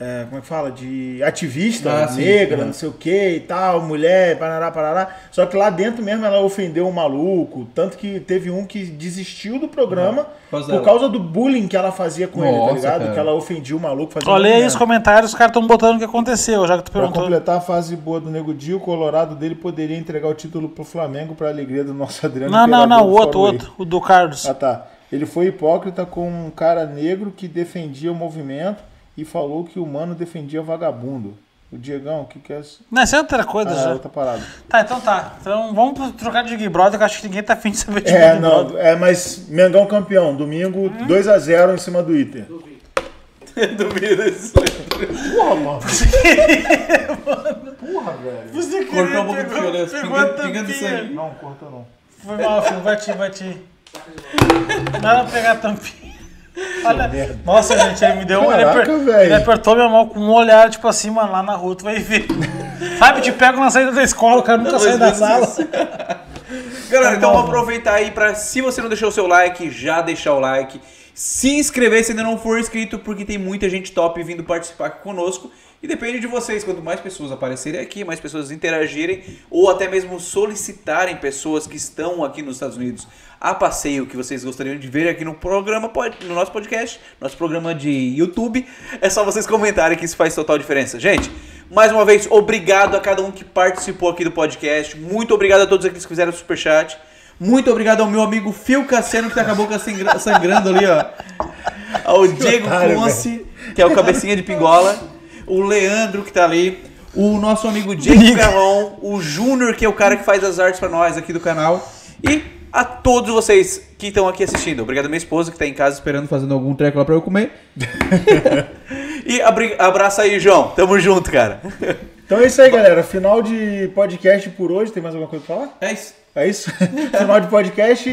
é, como é que fala? De ativista Ah, sim. negra, Uhum. não sei o que e tal, mulher, parará, parará. Só que lá dentro mesmo ela ofendeu o maluco. Tanto que teve um que desistiu do programa Por causa por causa do bullying que ela fazia com ele, tá Nossa, ligado? cara. Que ela ofendia o maluco. Fazia Olha aí os comentários, os caras estão botando o que aconteceu, já que tu Pra perguntou. completar a fase boa do Nego Di, o Colorado dele poderia entregar o título pro Flamengo pra alegria do nosso Adriano Não, não, Imperador não, o outro, outro, o do Carlos. Ah, tá. Ele foi hipócrita com um cara negro que defendia o movimento e falou que o mano defendia vagabundo. O Diegão, o que que é isso? Não, essa é outra coisa Ah, já. outra parada. Tá, então tá. Então vamos trocar de Big Brother, que eu acho que ninguém tá afim de saber de É, Big Brother. não, é, mas Mengão campeão, domingo 2x0 em cima do Inter. Duvido isso. Porra, mano. Porra, velho. Você Cortou um pouco pegou- de violência, pegou pingando- pingando sangue. Não, corta não. Foi mal, filho. Bati, bati. Nada pra pegar a tampinha. Olha, nossa, gente, ele me deu um. Ele, Caraca, aper- ele apertou minha mão com um olhar, tipo assim, mano, lá na rua, tu vai ver. Sabe, te pego na saída da escola, o cara nunca sai da sala. Galera, então bom, vamos aproveitar aí pra, se você não deixou o seu like, já deixar o like. Se inscrever se ainda não for inscrito, porque tem muita gente top vindo participar aqui conosco. E depende de vocês, quanto mais pessoas aparecerem aqui, mais pessoas interagirem, ou até mesmo solicitarem pessoas que estão aqui nos Estados Unidos a passeio que vocês gostariam de ver aqui no programa, no nosso podcast, nosso programa de YouTube. É só vocês comentarem que isso faz total diferença. Gente, mais uma vez, obrigado a cada um que participou aqui do podcast. Muito obrigado a todos aqueles que fizeram superchat. Muito obrigado ao meu amigo Phil Cassiano, que tá com a boca sangra- sangrando ali, ó. Ao Diego Conce, que é o cabecinha de pingola. O Leandro, que tá ali. O nosso amigo Diego Ferron. O Júnior, que é o cara que faz as artes pra nós aqui do canal. E a todos vocês que estão aqui assistindo. Obrigado à minha esposa, que tá em casa esperando, fazendo algum treco lá pra eu comer. e abraço aí, João. Tamo junto, cara. Então é isso aí, galera. Final de podcast por hoje. Tem mais alguma coisa pra falar? É isso. É isso? Final de podcast.